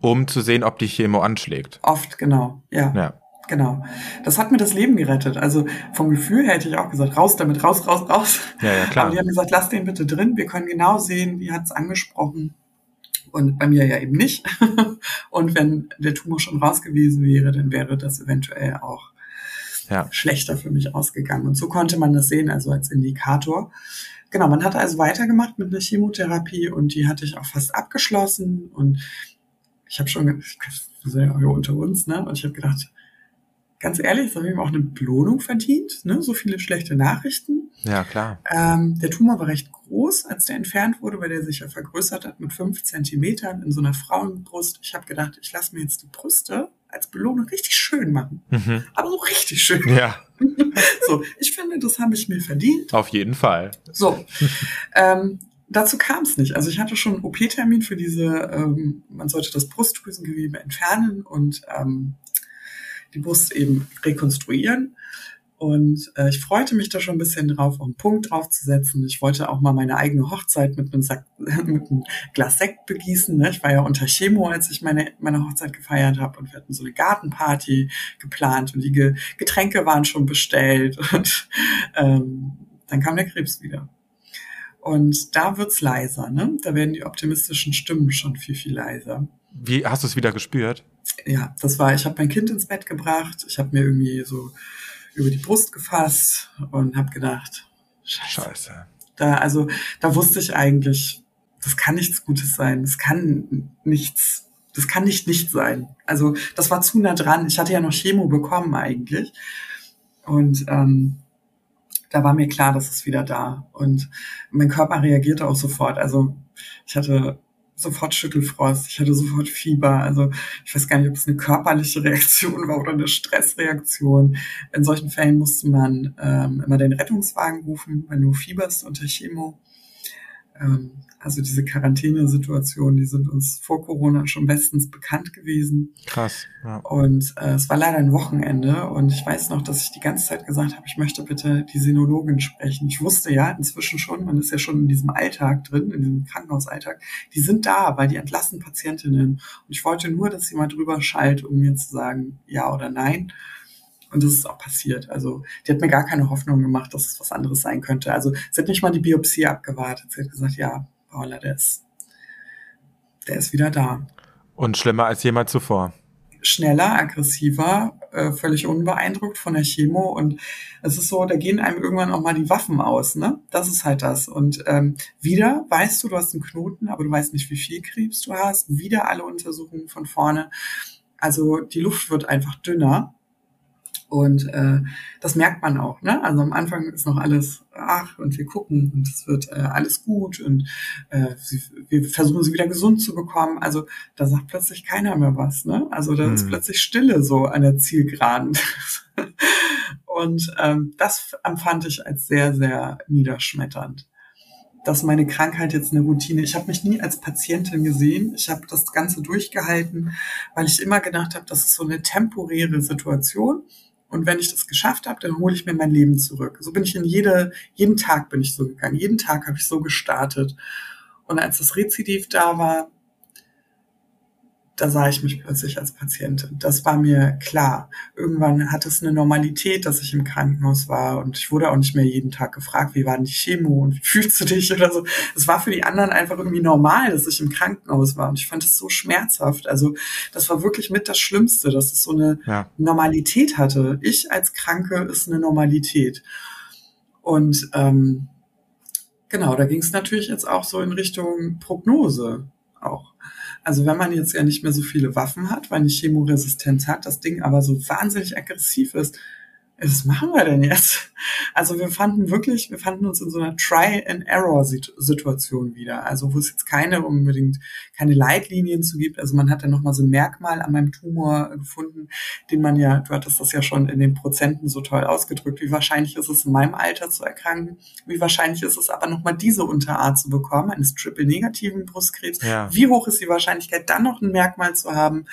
um zu sehen, ob die Chemo anschlägt. Oft, genau, ja. ja. Genau. Das hat mir das Leben gerettet. Also vom Gefühl her hätte ich auch gesagt, raus damit, raus, raus, raus. Ja, ja, klar. Aber die haben gesagt, lass den bitte drin. Wir können genau sehen, wie hat es angesprochen. Und bei mir ja eben nicht. Und wenn der Tumor schon raus gewesen wäre, dann wäre das eventuell auch ja. schlechter für mich ausgegangen. Und so konnte man das sehen, also als Indikator. Genau, man hat also weitergemacht mit einer Chemotherapie und die hatte ich auch fast abgeschlossen und ich habe schon, wir sind ja unter uns, ne? Und ich habe gedacht, ganz ehrlich, das habe ich ihm auch eine Belohnung verdient, ne? so viele schlechte Nachrichten. Ja, klar. Ähm, der Tumor war recht groß, als der entfernt wurde, weil der sich ja vergrößert hat mit fünf Zentimetern in so einer Frauenbrust. Ich habe gedacht, ich lasse mir jetzt die Brüste als Belohnung richtig schön machen. Mhm. Aber so richtig schön. Ja. so, ich finde, das habe ich mir verdient. Auf jeden Fall. So. ähm, dazu kam es nicht. Also ich hatte schon einen OP-Termin für diese, ähm, man sollte das Brustdrüsengewebe entfernen und ähm, die Brust eben rekonstruieren. Und äh, ich freute mich da schon ein bisschen drauf, auch einen Punkt draufzusetzen. Ich wollte auch mal meine eigene Hochzeit mit einem, Sack, mit einem Glas Sekt begießen. Ne? Ich war ja unter Chemo, als ich meine, meine Hochzeit gefeiert habe. Und wir hatten so eine Gartenparty geplant und die Ge Getränke waren schon bestellt. Und ähm, dann kam der Krebs wieder. Und da wird's leiser, ne? Da werden die optimistischen Stimmen schon viel, viel leiser. Wie hast du es wieder gespürt? Ja, das war, ich habe mein Kind ins Bett gebracht, ich habe mir irgendwie so über die Brust gefasst und habe gedacht, Scheiße. Scheiße. Da, also, da wusste ich eigentlich, das kann nichts Gutes sein, das kann nichts, das kann nicht nicht sein. Also, das war zu nah dran. Ich hatte ja noch Chemo bekommen eigentlich. Und ähm, da war mir klar, dass es wieder da. Und mein Körper reagierte auch sofort. Also ich hatte sofort Schüttelfrost, ich hatte sofort Fieber. Also ich weiß gar nicht, ob es eine körperliche Reaktion war oder eine Stressreaktion. In solchen Fällen musste man ähm, immer den Rettungswagen rufen, wenn du fieberst unter Chemo. Ähm, also diese Quarantänesituationen, die sind uns vor Corona schon bestens bekannt gewesen. Krass. Ja. Und äh, es war leider ein Wochenende und ich weiß noch, dass ich die ganze Zeit gesagt habe, ich möchte bitte die Sinologin sprechen. Ich wusste ja inzwischen schon, man ist ja schon in diesem Alltag drin, in diesem Krankenhausalltag, die sind da, weil die entlassen Patientinnen. Und ich wollte nur, dass sie mal drüber schallt, um mir zu sagen, ja oder nein. Und das ist auch passiert. Also die hat mir gar keine Hoffnung gemacht, dass es was anderes sein könnte. Also sie hat nicht mal die Biopsie abgewartet. Sie hat gesagt, ja, Paula, der ist, der ist wieder da. Und schlimmer als jemals zuvor. Schneller, aggressiver, äh, völlig unbeeindruckt von der Chemo. Und es ist so, da gehen einem irgendwann auch mal die Waffen aus, ne? Das ist halt das. Und ähm, wieder weißt du, du hast einen Knoten, aber du weißt nicht, wie viel Krebs du hast. Wieder alle Untersuchungen von vorne. Also die Luft wird einfach dünner. Und äh, das merkt man auch. Ne? Also am Anfang ist noch alles, ach, und wir gucken und es wird äh, alles gut und äh, sie, wir versuchen sie wieder gesund zu bekommen. Also da sagt plötzlich keiner mehr was. Ne? Also da hm. ist plötzlich Stille so an der Zielgeraden. und ähm, das empfand ich als sehr, sehr niederschmetternd dass meine Krankheit jetzt eine Routine. Ich habe mich nie als Patientin gesehen. Ich habe das Ganze durchgehalten, weil ich immer gedacht habe, das ist so eine temporäre Situation. Und wenn ich das geschafft habe, dann hole ich mir mein Leben zurück. So bin ich in jede, jeden Tag bin ich so gegangen. Jeden Tag habe ich so gestartet. Und als das Rezidiv da war, da sah ich mich plötzlich als Patientin. Das war mir klar. Irgendwann hat es eine Normalität, dass ich im Krankenhaus war und ich wurde auch nicht mehr jeden Tag gefragt, wie war denn die Chemo und wie fühlst du dich oder so. Es war für die anderen einfach irgendwie normal, dass ich im Krankenhaus war und ich fand es so schmerzhaft. Also das war wirklich mit das Schlimmste, dass es so eine ja. Normalität hatte. Ich als Kranke ist eine Normalität. Und ähm, genau, da ging es natürlich jetzt auch so in Richtung Prognose auch. Also wenn man jetzt ja nicht mehr so viele Waffen hat, weil eine Chemoresistenz hat, das Ding aber so wahnsinnig aggressiv ist, was machen wir denn jetzt? Also wir fanden wirklich, wir fanden uns in so einer Try-and-Error-Situation wieder. Also wo es jetzt keine unbedingt, keine Leitlinien zu gibt. Also man hat ja nochmal so ein Merkmal an meinem Tumor gefunden, den man ja, du hattest das ja schon in den Prozenten so toll ausgedrückt. Wie wahrscheinlich ist es in meinem Alter zu erkranken? Wie wahrscheinlich ist es aber nochmal diese Unterart zu bekommen, eines triple-negativen Brustkrebs? Ja. Wie hoch ist die Wahrscheinlichkeit, dann noch ein Merkmal zu haben?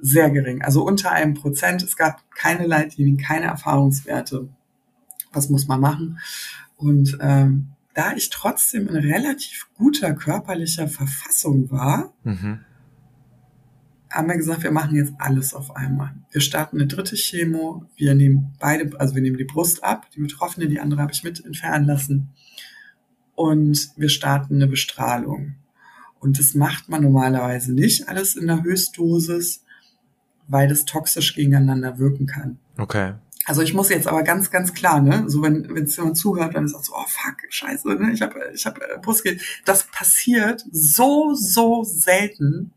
Sehr gering, also unter einem Prozent. Es gab keine Leitlinien, keine Erfahrungswerte. Was muss man machen? Und ähm, da ich trotzdem in relativ guter körperlicher Verfassung war, mhm. haben wir gesagt, wir machen jetzt alles auf einmal. Wir starten eine dritte Chemo, wir nehmen beide, also wir nehmen die Brust ab, die Betroffene, die andere habe ich mit entfernen lassen. Und wir starten eine Bestrahlung. Und das macht man normalerweise nicht alles in der Höchstdosis, weil das toxisch gegeneinander wirken kann. Okay. Also ich muss jetzt aber ganz, ganz klar, ne, so wenn wenn es jemand zuhört, dann ist auch so, oh fuck, scheiße, ne, ich habe ich hab äh, Brustgilt. Das passiert so, so selten,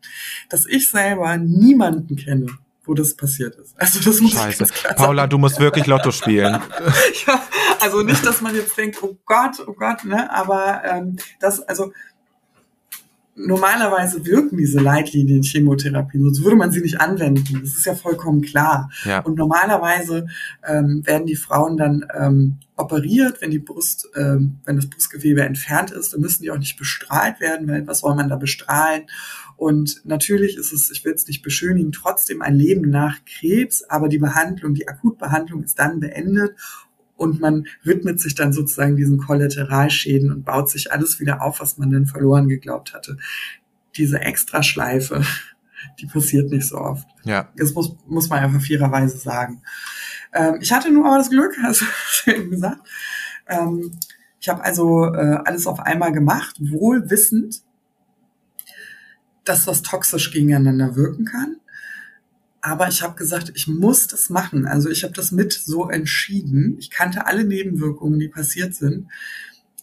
dass ich selber niemanden kenne, wo das passiert ist. Also das muss Scheiße. Paula, du musst wirklich Lotto spielen. ja, also nicht, dass man jetzt denkt, oh Gott, oh Gott, ne? Aber ähm, das, also normalerweise wirken diese Leitlinien Chemotherapie, sonst würde man sie nicht anwenden. Das ist ja vollkommen klar. Ja. Und normalerweise ähm, werden die Frauen dann ähm, operiert, wenn die Brust, ähm, wenn das Brustgewebe entfernt ist, dann müssen die auch nicht bestrahlt werden, weil was soll man da bestrahlen? Und natürlich ist es, ich will es nicht beschönigen, trotzdem ein Leben nach Krebs, aber die Behandlung, die Akutbehandlung ist dann beendet und man widmet sich dann sozusagen diesen Kollateralschäden und baut sich alles wieder auf, was man denn verloren geglaubt hatte. Diese Extraschleife, die passiert nicht so oft. Ja. Das muss, muss man einfach fairerweise sagen. Ähm, ich hatte nur aber das Glück, hast du eben gesagt. Ähm, ich habe also äh, alles auf einmal gemacht, wohl wissend, dass das toxisch gegeneinander wirken kann. Aber ich habe gesagt, ich muss das machen. Also ich habe das mit so entschieden. Ich kannte alle Nebenwirkungen, die passiert sind,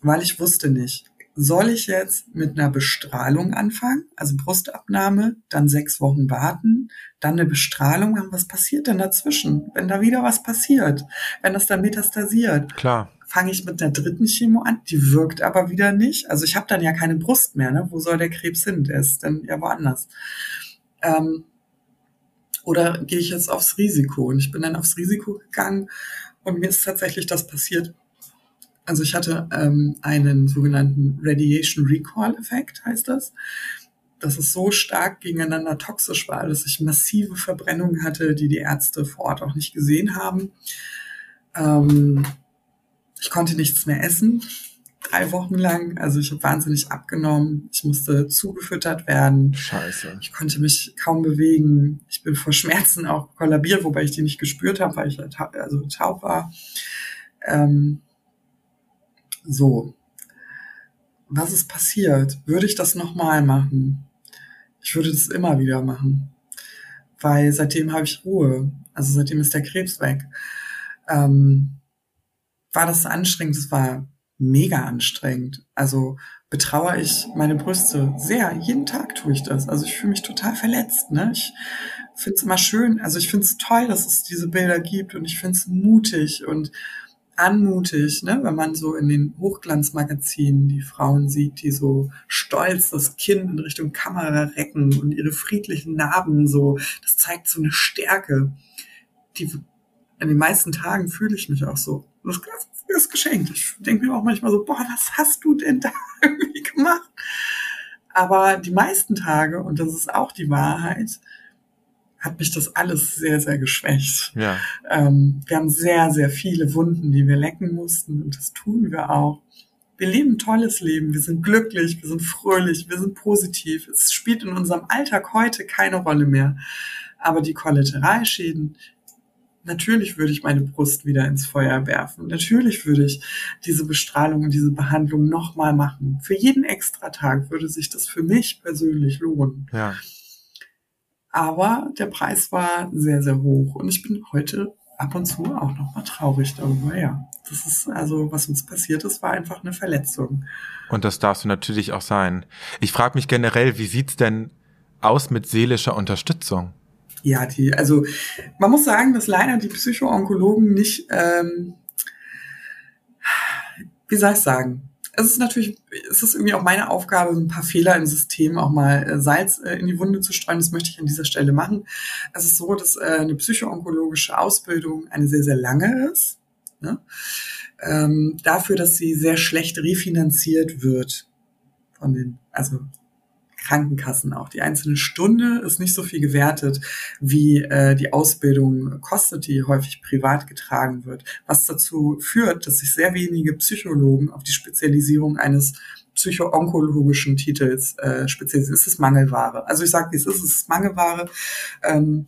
weil ich wusste nicht, soll ich jetzt mit einer Bestrahlung anfangen, also Brustabnahme, dann sechs Wochen warten, dann eine Bestrahlung haben, was passiert denn dazwischen? Wenn da wieder was passiert, wenn das dann metastasiert. Klar. Fange ich mit einer dritten Chemo an, die wirkt aber wieder nicht. Also ich habe dann ja keine Brust mehr, ne? Wo soll der Krebs hin? Der ist dann ja woanders. Ähm, oder gehe ich jetzt aufs Risiko? Und ich bin dann aufs Risiko gegangen und mir ist tatsächlich das passiert. Also ich hatte ähm, einen sogenannten Radiation Recall Effekt, heißt das. Dass es so stark gegeneinander toxisch war, dass ich massive Verbrennungen hatte, die die Ärzte vor Ort auch nicht gesehen haben. Ähm, ich konnte nichts mehr essen drei Wochen lang. Also ich habe wahnsinnig abgenommen. Ich musste zugefüttert werden. Scheiße. Ich konnte mich kaum bewegen. Ich bin vor Schmerzen auch kollabiert, wobei ich die nicht gespürt habe, weil ich also taub war. Ähm, so. Was ist passiert? Würde ich das nochmal machen? Ich würde das immer wieder machen. Weil seitdem habe ich Ruhe. Also seitdem ist der Krebs weg. Ähm, war das anstrengend? Es war mega anstrengend. Also betraue ich meine Brüste sehr. Jeden Tag tue ich das. Also ich fühle mich total verletzt. Ne? Ich finde es immer schön. Also ich finde es toll, dass es diese Bilder gibt und ich finde es mutig und anmutig, ne? wenn man so in den Hochglanzmagazinen die Frauen sieht, die so stolz das Kinn in Richtung Kamera recken und ihre friedlichen Narben so. Das zeigt so eine Stärke. Die in den meisten Tagen fühle ich mich auch so. Das ist geschenkt. Ich denke mir auch manchmal so, boah, was hast du denn da irgendwie gemacht? Aber die meisten Tage, und das ist auch die Wahrheit, hat mich das alles sehr, sehr geschwächt. Ja. Ähm, wir haben sehr, sehr viele Wunden, die wir lecken mussten und das tun wir auch. Wir leben ein tolles Leben, wir sind glücklich, wir sind fröhlich, wir sind positiv. Es spielt in unserem Alltag heute keine Rolle mehr. Aber die Kollateralschäden, Natürlich würde ich meine Brust wieder ins Feuer werfen. Natürlich würde ich diese Bestrahlung und diese Behandlung nochmal machen. Für jeden Extratag würde sich das für mich persönlich lohnen. Ja. Aber der Preis war sehr, sehr hoch. Und ich bin heute ab und zu auch nochmal traurig darüber. Ja, das ist also, was uns passiert ist, war einfach eine Verletzung. Und das darfst du natürlich auch sein. Ich frage mich generell, wie sieht's denn aus mit seelischer Unterstützung? Ja, die, also man muss sagen, dass leider die Psychoonkologen nicht, ähm, wie soll ich sagen, es ist natürlich, es ist irgendwie auch meine Aufgabe, so ein paar Fehler im System auch mal äh, Salz äh, in die Wunde zu streuen. Das möchte ich an dieser Stelle machen. Es ist so, dass äh, eine psychoonkologische Ausbildung eine sehr, sehr lange ist. Ne? Ähm, dafür, dass sie sehr schlecht refinanziert wird von den, also Krankenkassen auch. Die einzelne Stunde ist nicht so viel gewertet, wie äh, die Ausbildung kostet, die häufig privat getragen wird, was dazu führt, dass sich sehr wenige Psychologen auf die Spezialisierung eines psychoonkologischen Titels äh. Es ist Mangelware. Also ich sage, es ist, es ist Mangelware. Ähm,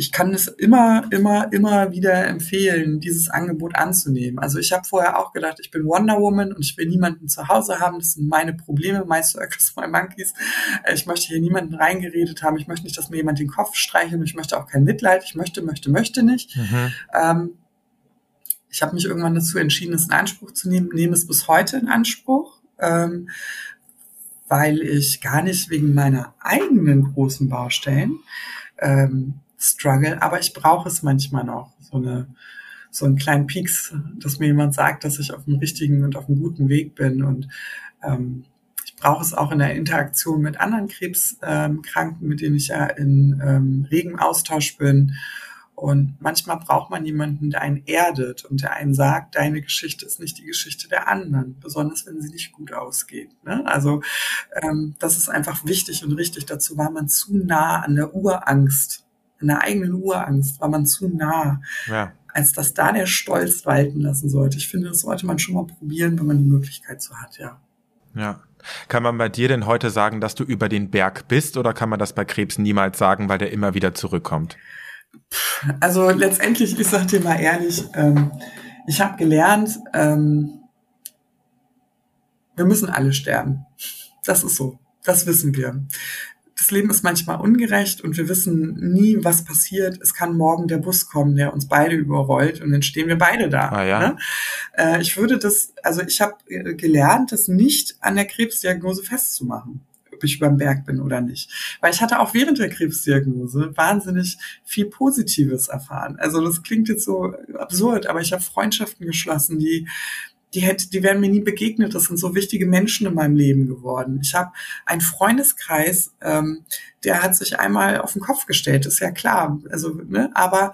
ich kann es immer, immer, immer wieder empfehlen, dieses Angebot anzunehmen. Also ich habe vorher auch gedacht, ich bin Wonder Woman und ich will niemanden zu Hause haben. Das sind meine Probleme, my circus, my monkeys. Äh, ich möchte hier niemanden reingeredet haben. Ich möchte nicht, dass mir jemand den Kopf streichelt. Ich möchte auch kein Mitleid. Ich möchte, möchte, möchte nicht. Mhm. Ähm, ich habe mich irgendwann dazu entschieden, es in Anspruch zu nehmen, nehme es bis heute in Anspruch. Ähm, weil ich gar nicht wegen meiner eigenen großen Baustellen ähm, Struggle, aber ich brauche es manchmal noch, so eine so einen kleinen Peaks, dass mir jemand sagt, dass ich auf dem richtigen und auf dem guten Weg bin und ähm, ich brauche es auch in der Interaktion mit anderen Krebskranken, mit denen ich ja in ähm, regem Austausch bin und manchmal braucht man jemanden, der einen erdet und der einen sagt, deine Geschichte ist nicht die Geschichte der anderen, besonders wenn sie nicht gut ausgeht. Ne? Also ähm, das ist einfach wichtig und richtig. Dazu war man zu nah an der Urangst, der eigenen Urangst war man zu nah. Ja. als dass da der Stolz walten lassen sollte. Ich finde, das sollte man schon mal probieren, wenn man die Möglichkeit so hat, ja. Ja. Kann man bei dir denn heute sagen, dass du über den Berg bist oder kann man das bei Krebs niemals sagen, weil der immer wieder zurückkommt? Also letztendlich, ich sag dir mal ehrlich, ähm, ich habe gelernt, ähm, wir müssen alle sterben. Das ist so. Das wissen wir. Das Leben ist manchmal ungerecht und wir wissen nie, was passiert. Es kann morgen der Bus kommen, der uns beide überrollt und dann stehen wir beide da. Ah, ja. ne? äh, ich würde das, also ich habe äh, gelernt, das nicht an der Krebsdiagnose festzumachen ob ich über den Berg bin oder nicht. Weil ich hatte auch während der Krebsdiagnose wahnsinnig viel Positives erfahren. Also das klingt jetzt so absurd, aber ich habe Freundschaften geschlossen, die die hätte, die wären mir nie begegnet. Das sind so wichtige Menschen in meinem Leben geworden. Ich habe einen Freundeskreis, ähm, der hat sich einmal auf den Kopf gestellt, ist ja klar. Also, ne, aber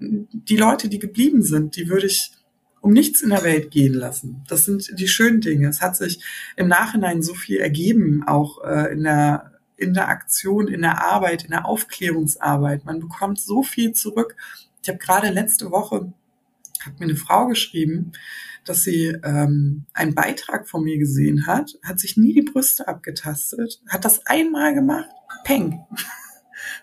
die Leute, die geblieben sind, die würde ich um nichts in der Welt gehen lassen. Das sind die schönen Dinge. Es hat sich im Nachhinein so viel ergeben, auch äh, in der in der Aktion, in der Arbeit, in der Aufklärungsarbeit. Man bekommt so viel zurück. Ich habe gerade letzte Woche hat mir eine Frau geschrieben, dass sie ähm, einen Beitrag von mir gesehen hat, hat sich nie die Brüste abgetastet, hat das einmal gemacht, peng.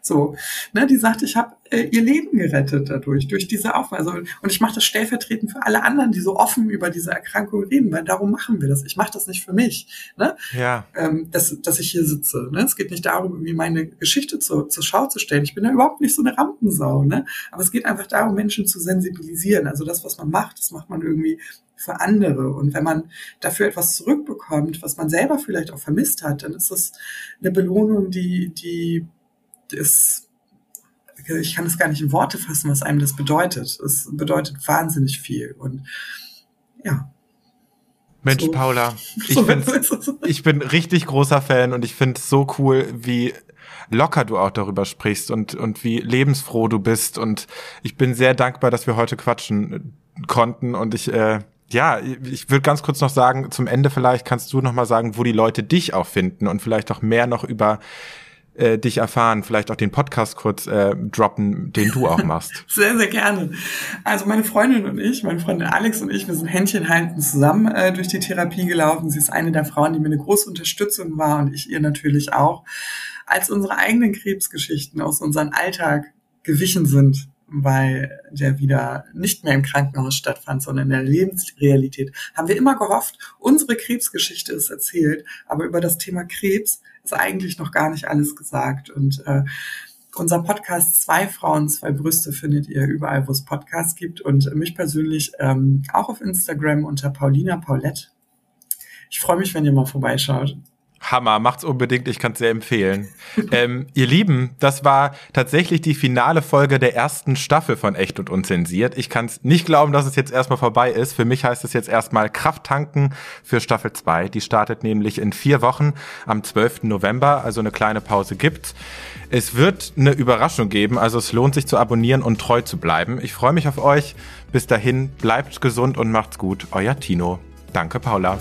So, ne, die sagt, ich habe äh, ihr Leben gerettet dadurch, durch diese Aufmerksamkeit. Also, und ich mache das stellvertretend für alle anderen, die so offen über diese Erkrankung reden, weil darum machen wir das. Ich mache das nicht für mich, ne? Ja. Ähm, dass, dass ich hier sitze. Ne? Es geht nicht darum, irgendwie meine Geschichte zu, zur Schau zu stellen. Ich bin da überhaupt nicht so eine Rampensau, ne? Aber es geht einfach darum, Menschen zu sensibilisieren. Also das, was man macht, das macht man irgendwie für andere. Und wenn man dafür etwas zurückbekommt, was man selber vielleicht auch vermisst hat, dann ist das eine Belohnung, die, die ist, ich kann es gar nicht in Worte fassen, was einem das bedeutet. Es bedeutet wahnsinnig viel. Und ja. Mensch, so. Paula, ich, so ich bin richtig großer Fan und ich finde es so cool, wie locker du auch darüber sprichst und, und wie lebensfroh du bist. Und ich bin sehr dankbar, dass wir heute quatschen konnten. Und ich, äh, ja, ich würde ganz kurz noch sagen, zum Ende vielleicht kannst du noch mal sagen, wo die Leute dich auch finden und vielleicht auch mehr noch über äh, dich erfahren, vielleicht auch den Podcast kurz äh, droppen, den du auch machst. sehr, sehr gerne. Also meine Freundin und ich, meine Freundin Alex und ich, wir sind Händchen halten zusammen äh, durch die Therapie gelaufen. Sie ist eine der Frauen, die mir eine große Unterstützung war und ich ihr natürlich auch. Als unsere eigenen Krebsgeschichten aus unserem Alltag gewichen sind, weil der wieder nicht mehr im Krankenhaus stattfand, sondern in der Lebensrealität, haben wir immer gehofft, unsere Krebsgeschichte ist erzählt, aber über das Thema Krebs ist eigentlich noch gar nicht alles gesagt. Und äh, unser Podcast Zwei Frauen, zwei Brüste findet ihr überall, wo es Podcasts gibt und mich persönlich ähm, auch auf Instagram unter Paulina Paulette. Ich freue mich, wenn ihr mal vorbeischaut. Hammer, macht's unbedingt, ich kann es sehr empfehlen. ähm, ihr Lieben, das war tatsächlich die finale Folge der ersten Staffel von Echt und Unzensiert. Ich kann es nicht glauben, dass es jetzt erstmal vorbei ist. Für mich heißt es jetzt erstmal Kraft tanken für Staffel 2. Die startet nämlich in vier Wochen am 12. November, also eine kleine Pause gibt's. Es wird eine Überraschung geben, also es lohnt sich zu abonnieren und treu zu bleiben. Ich freue mich auf euch. Bis dahin, bleibt gesund und macht's gut. Euer Tino. Danke, Paula.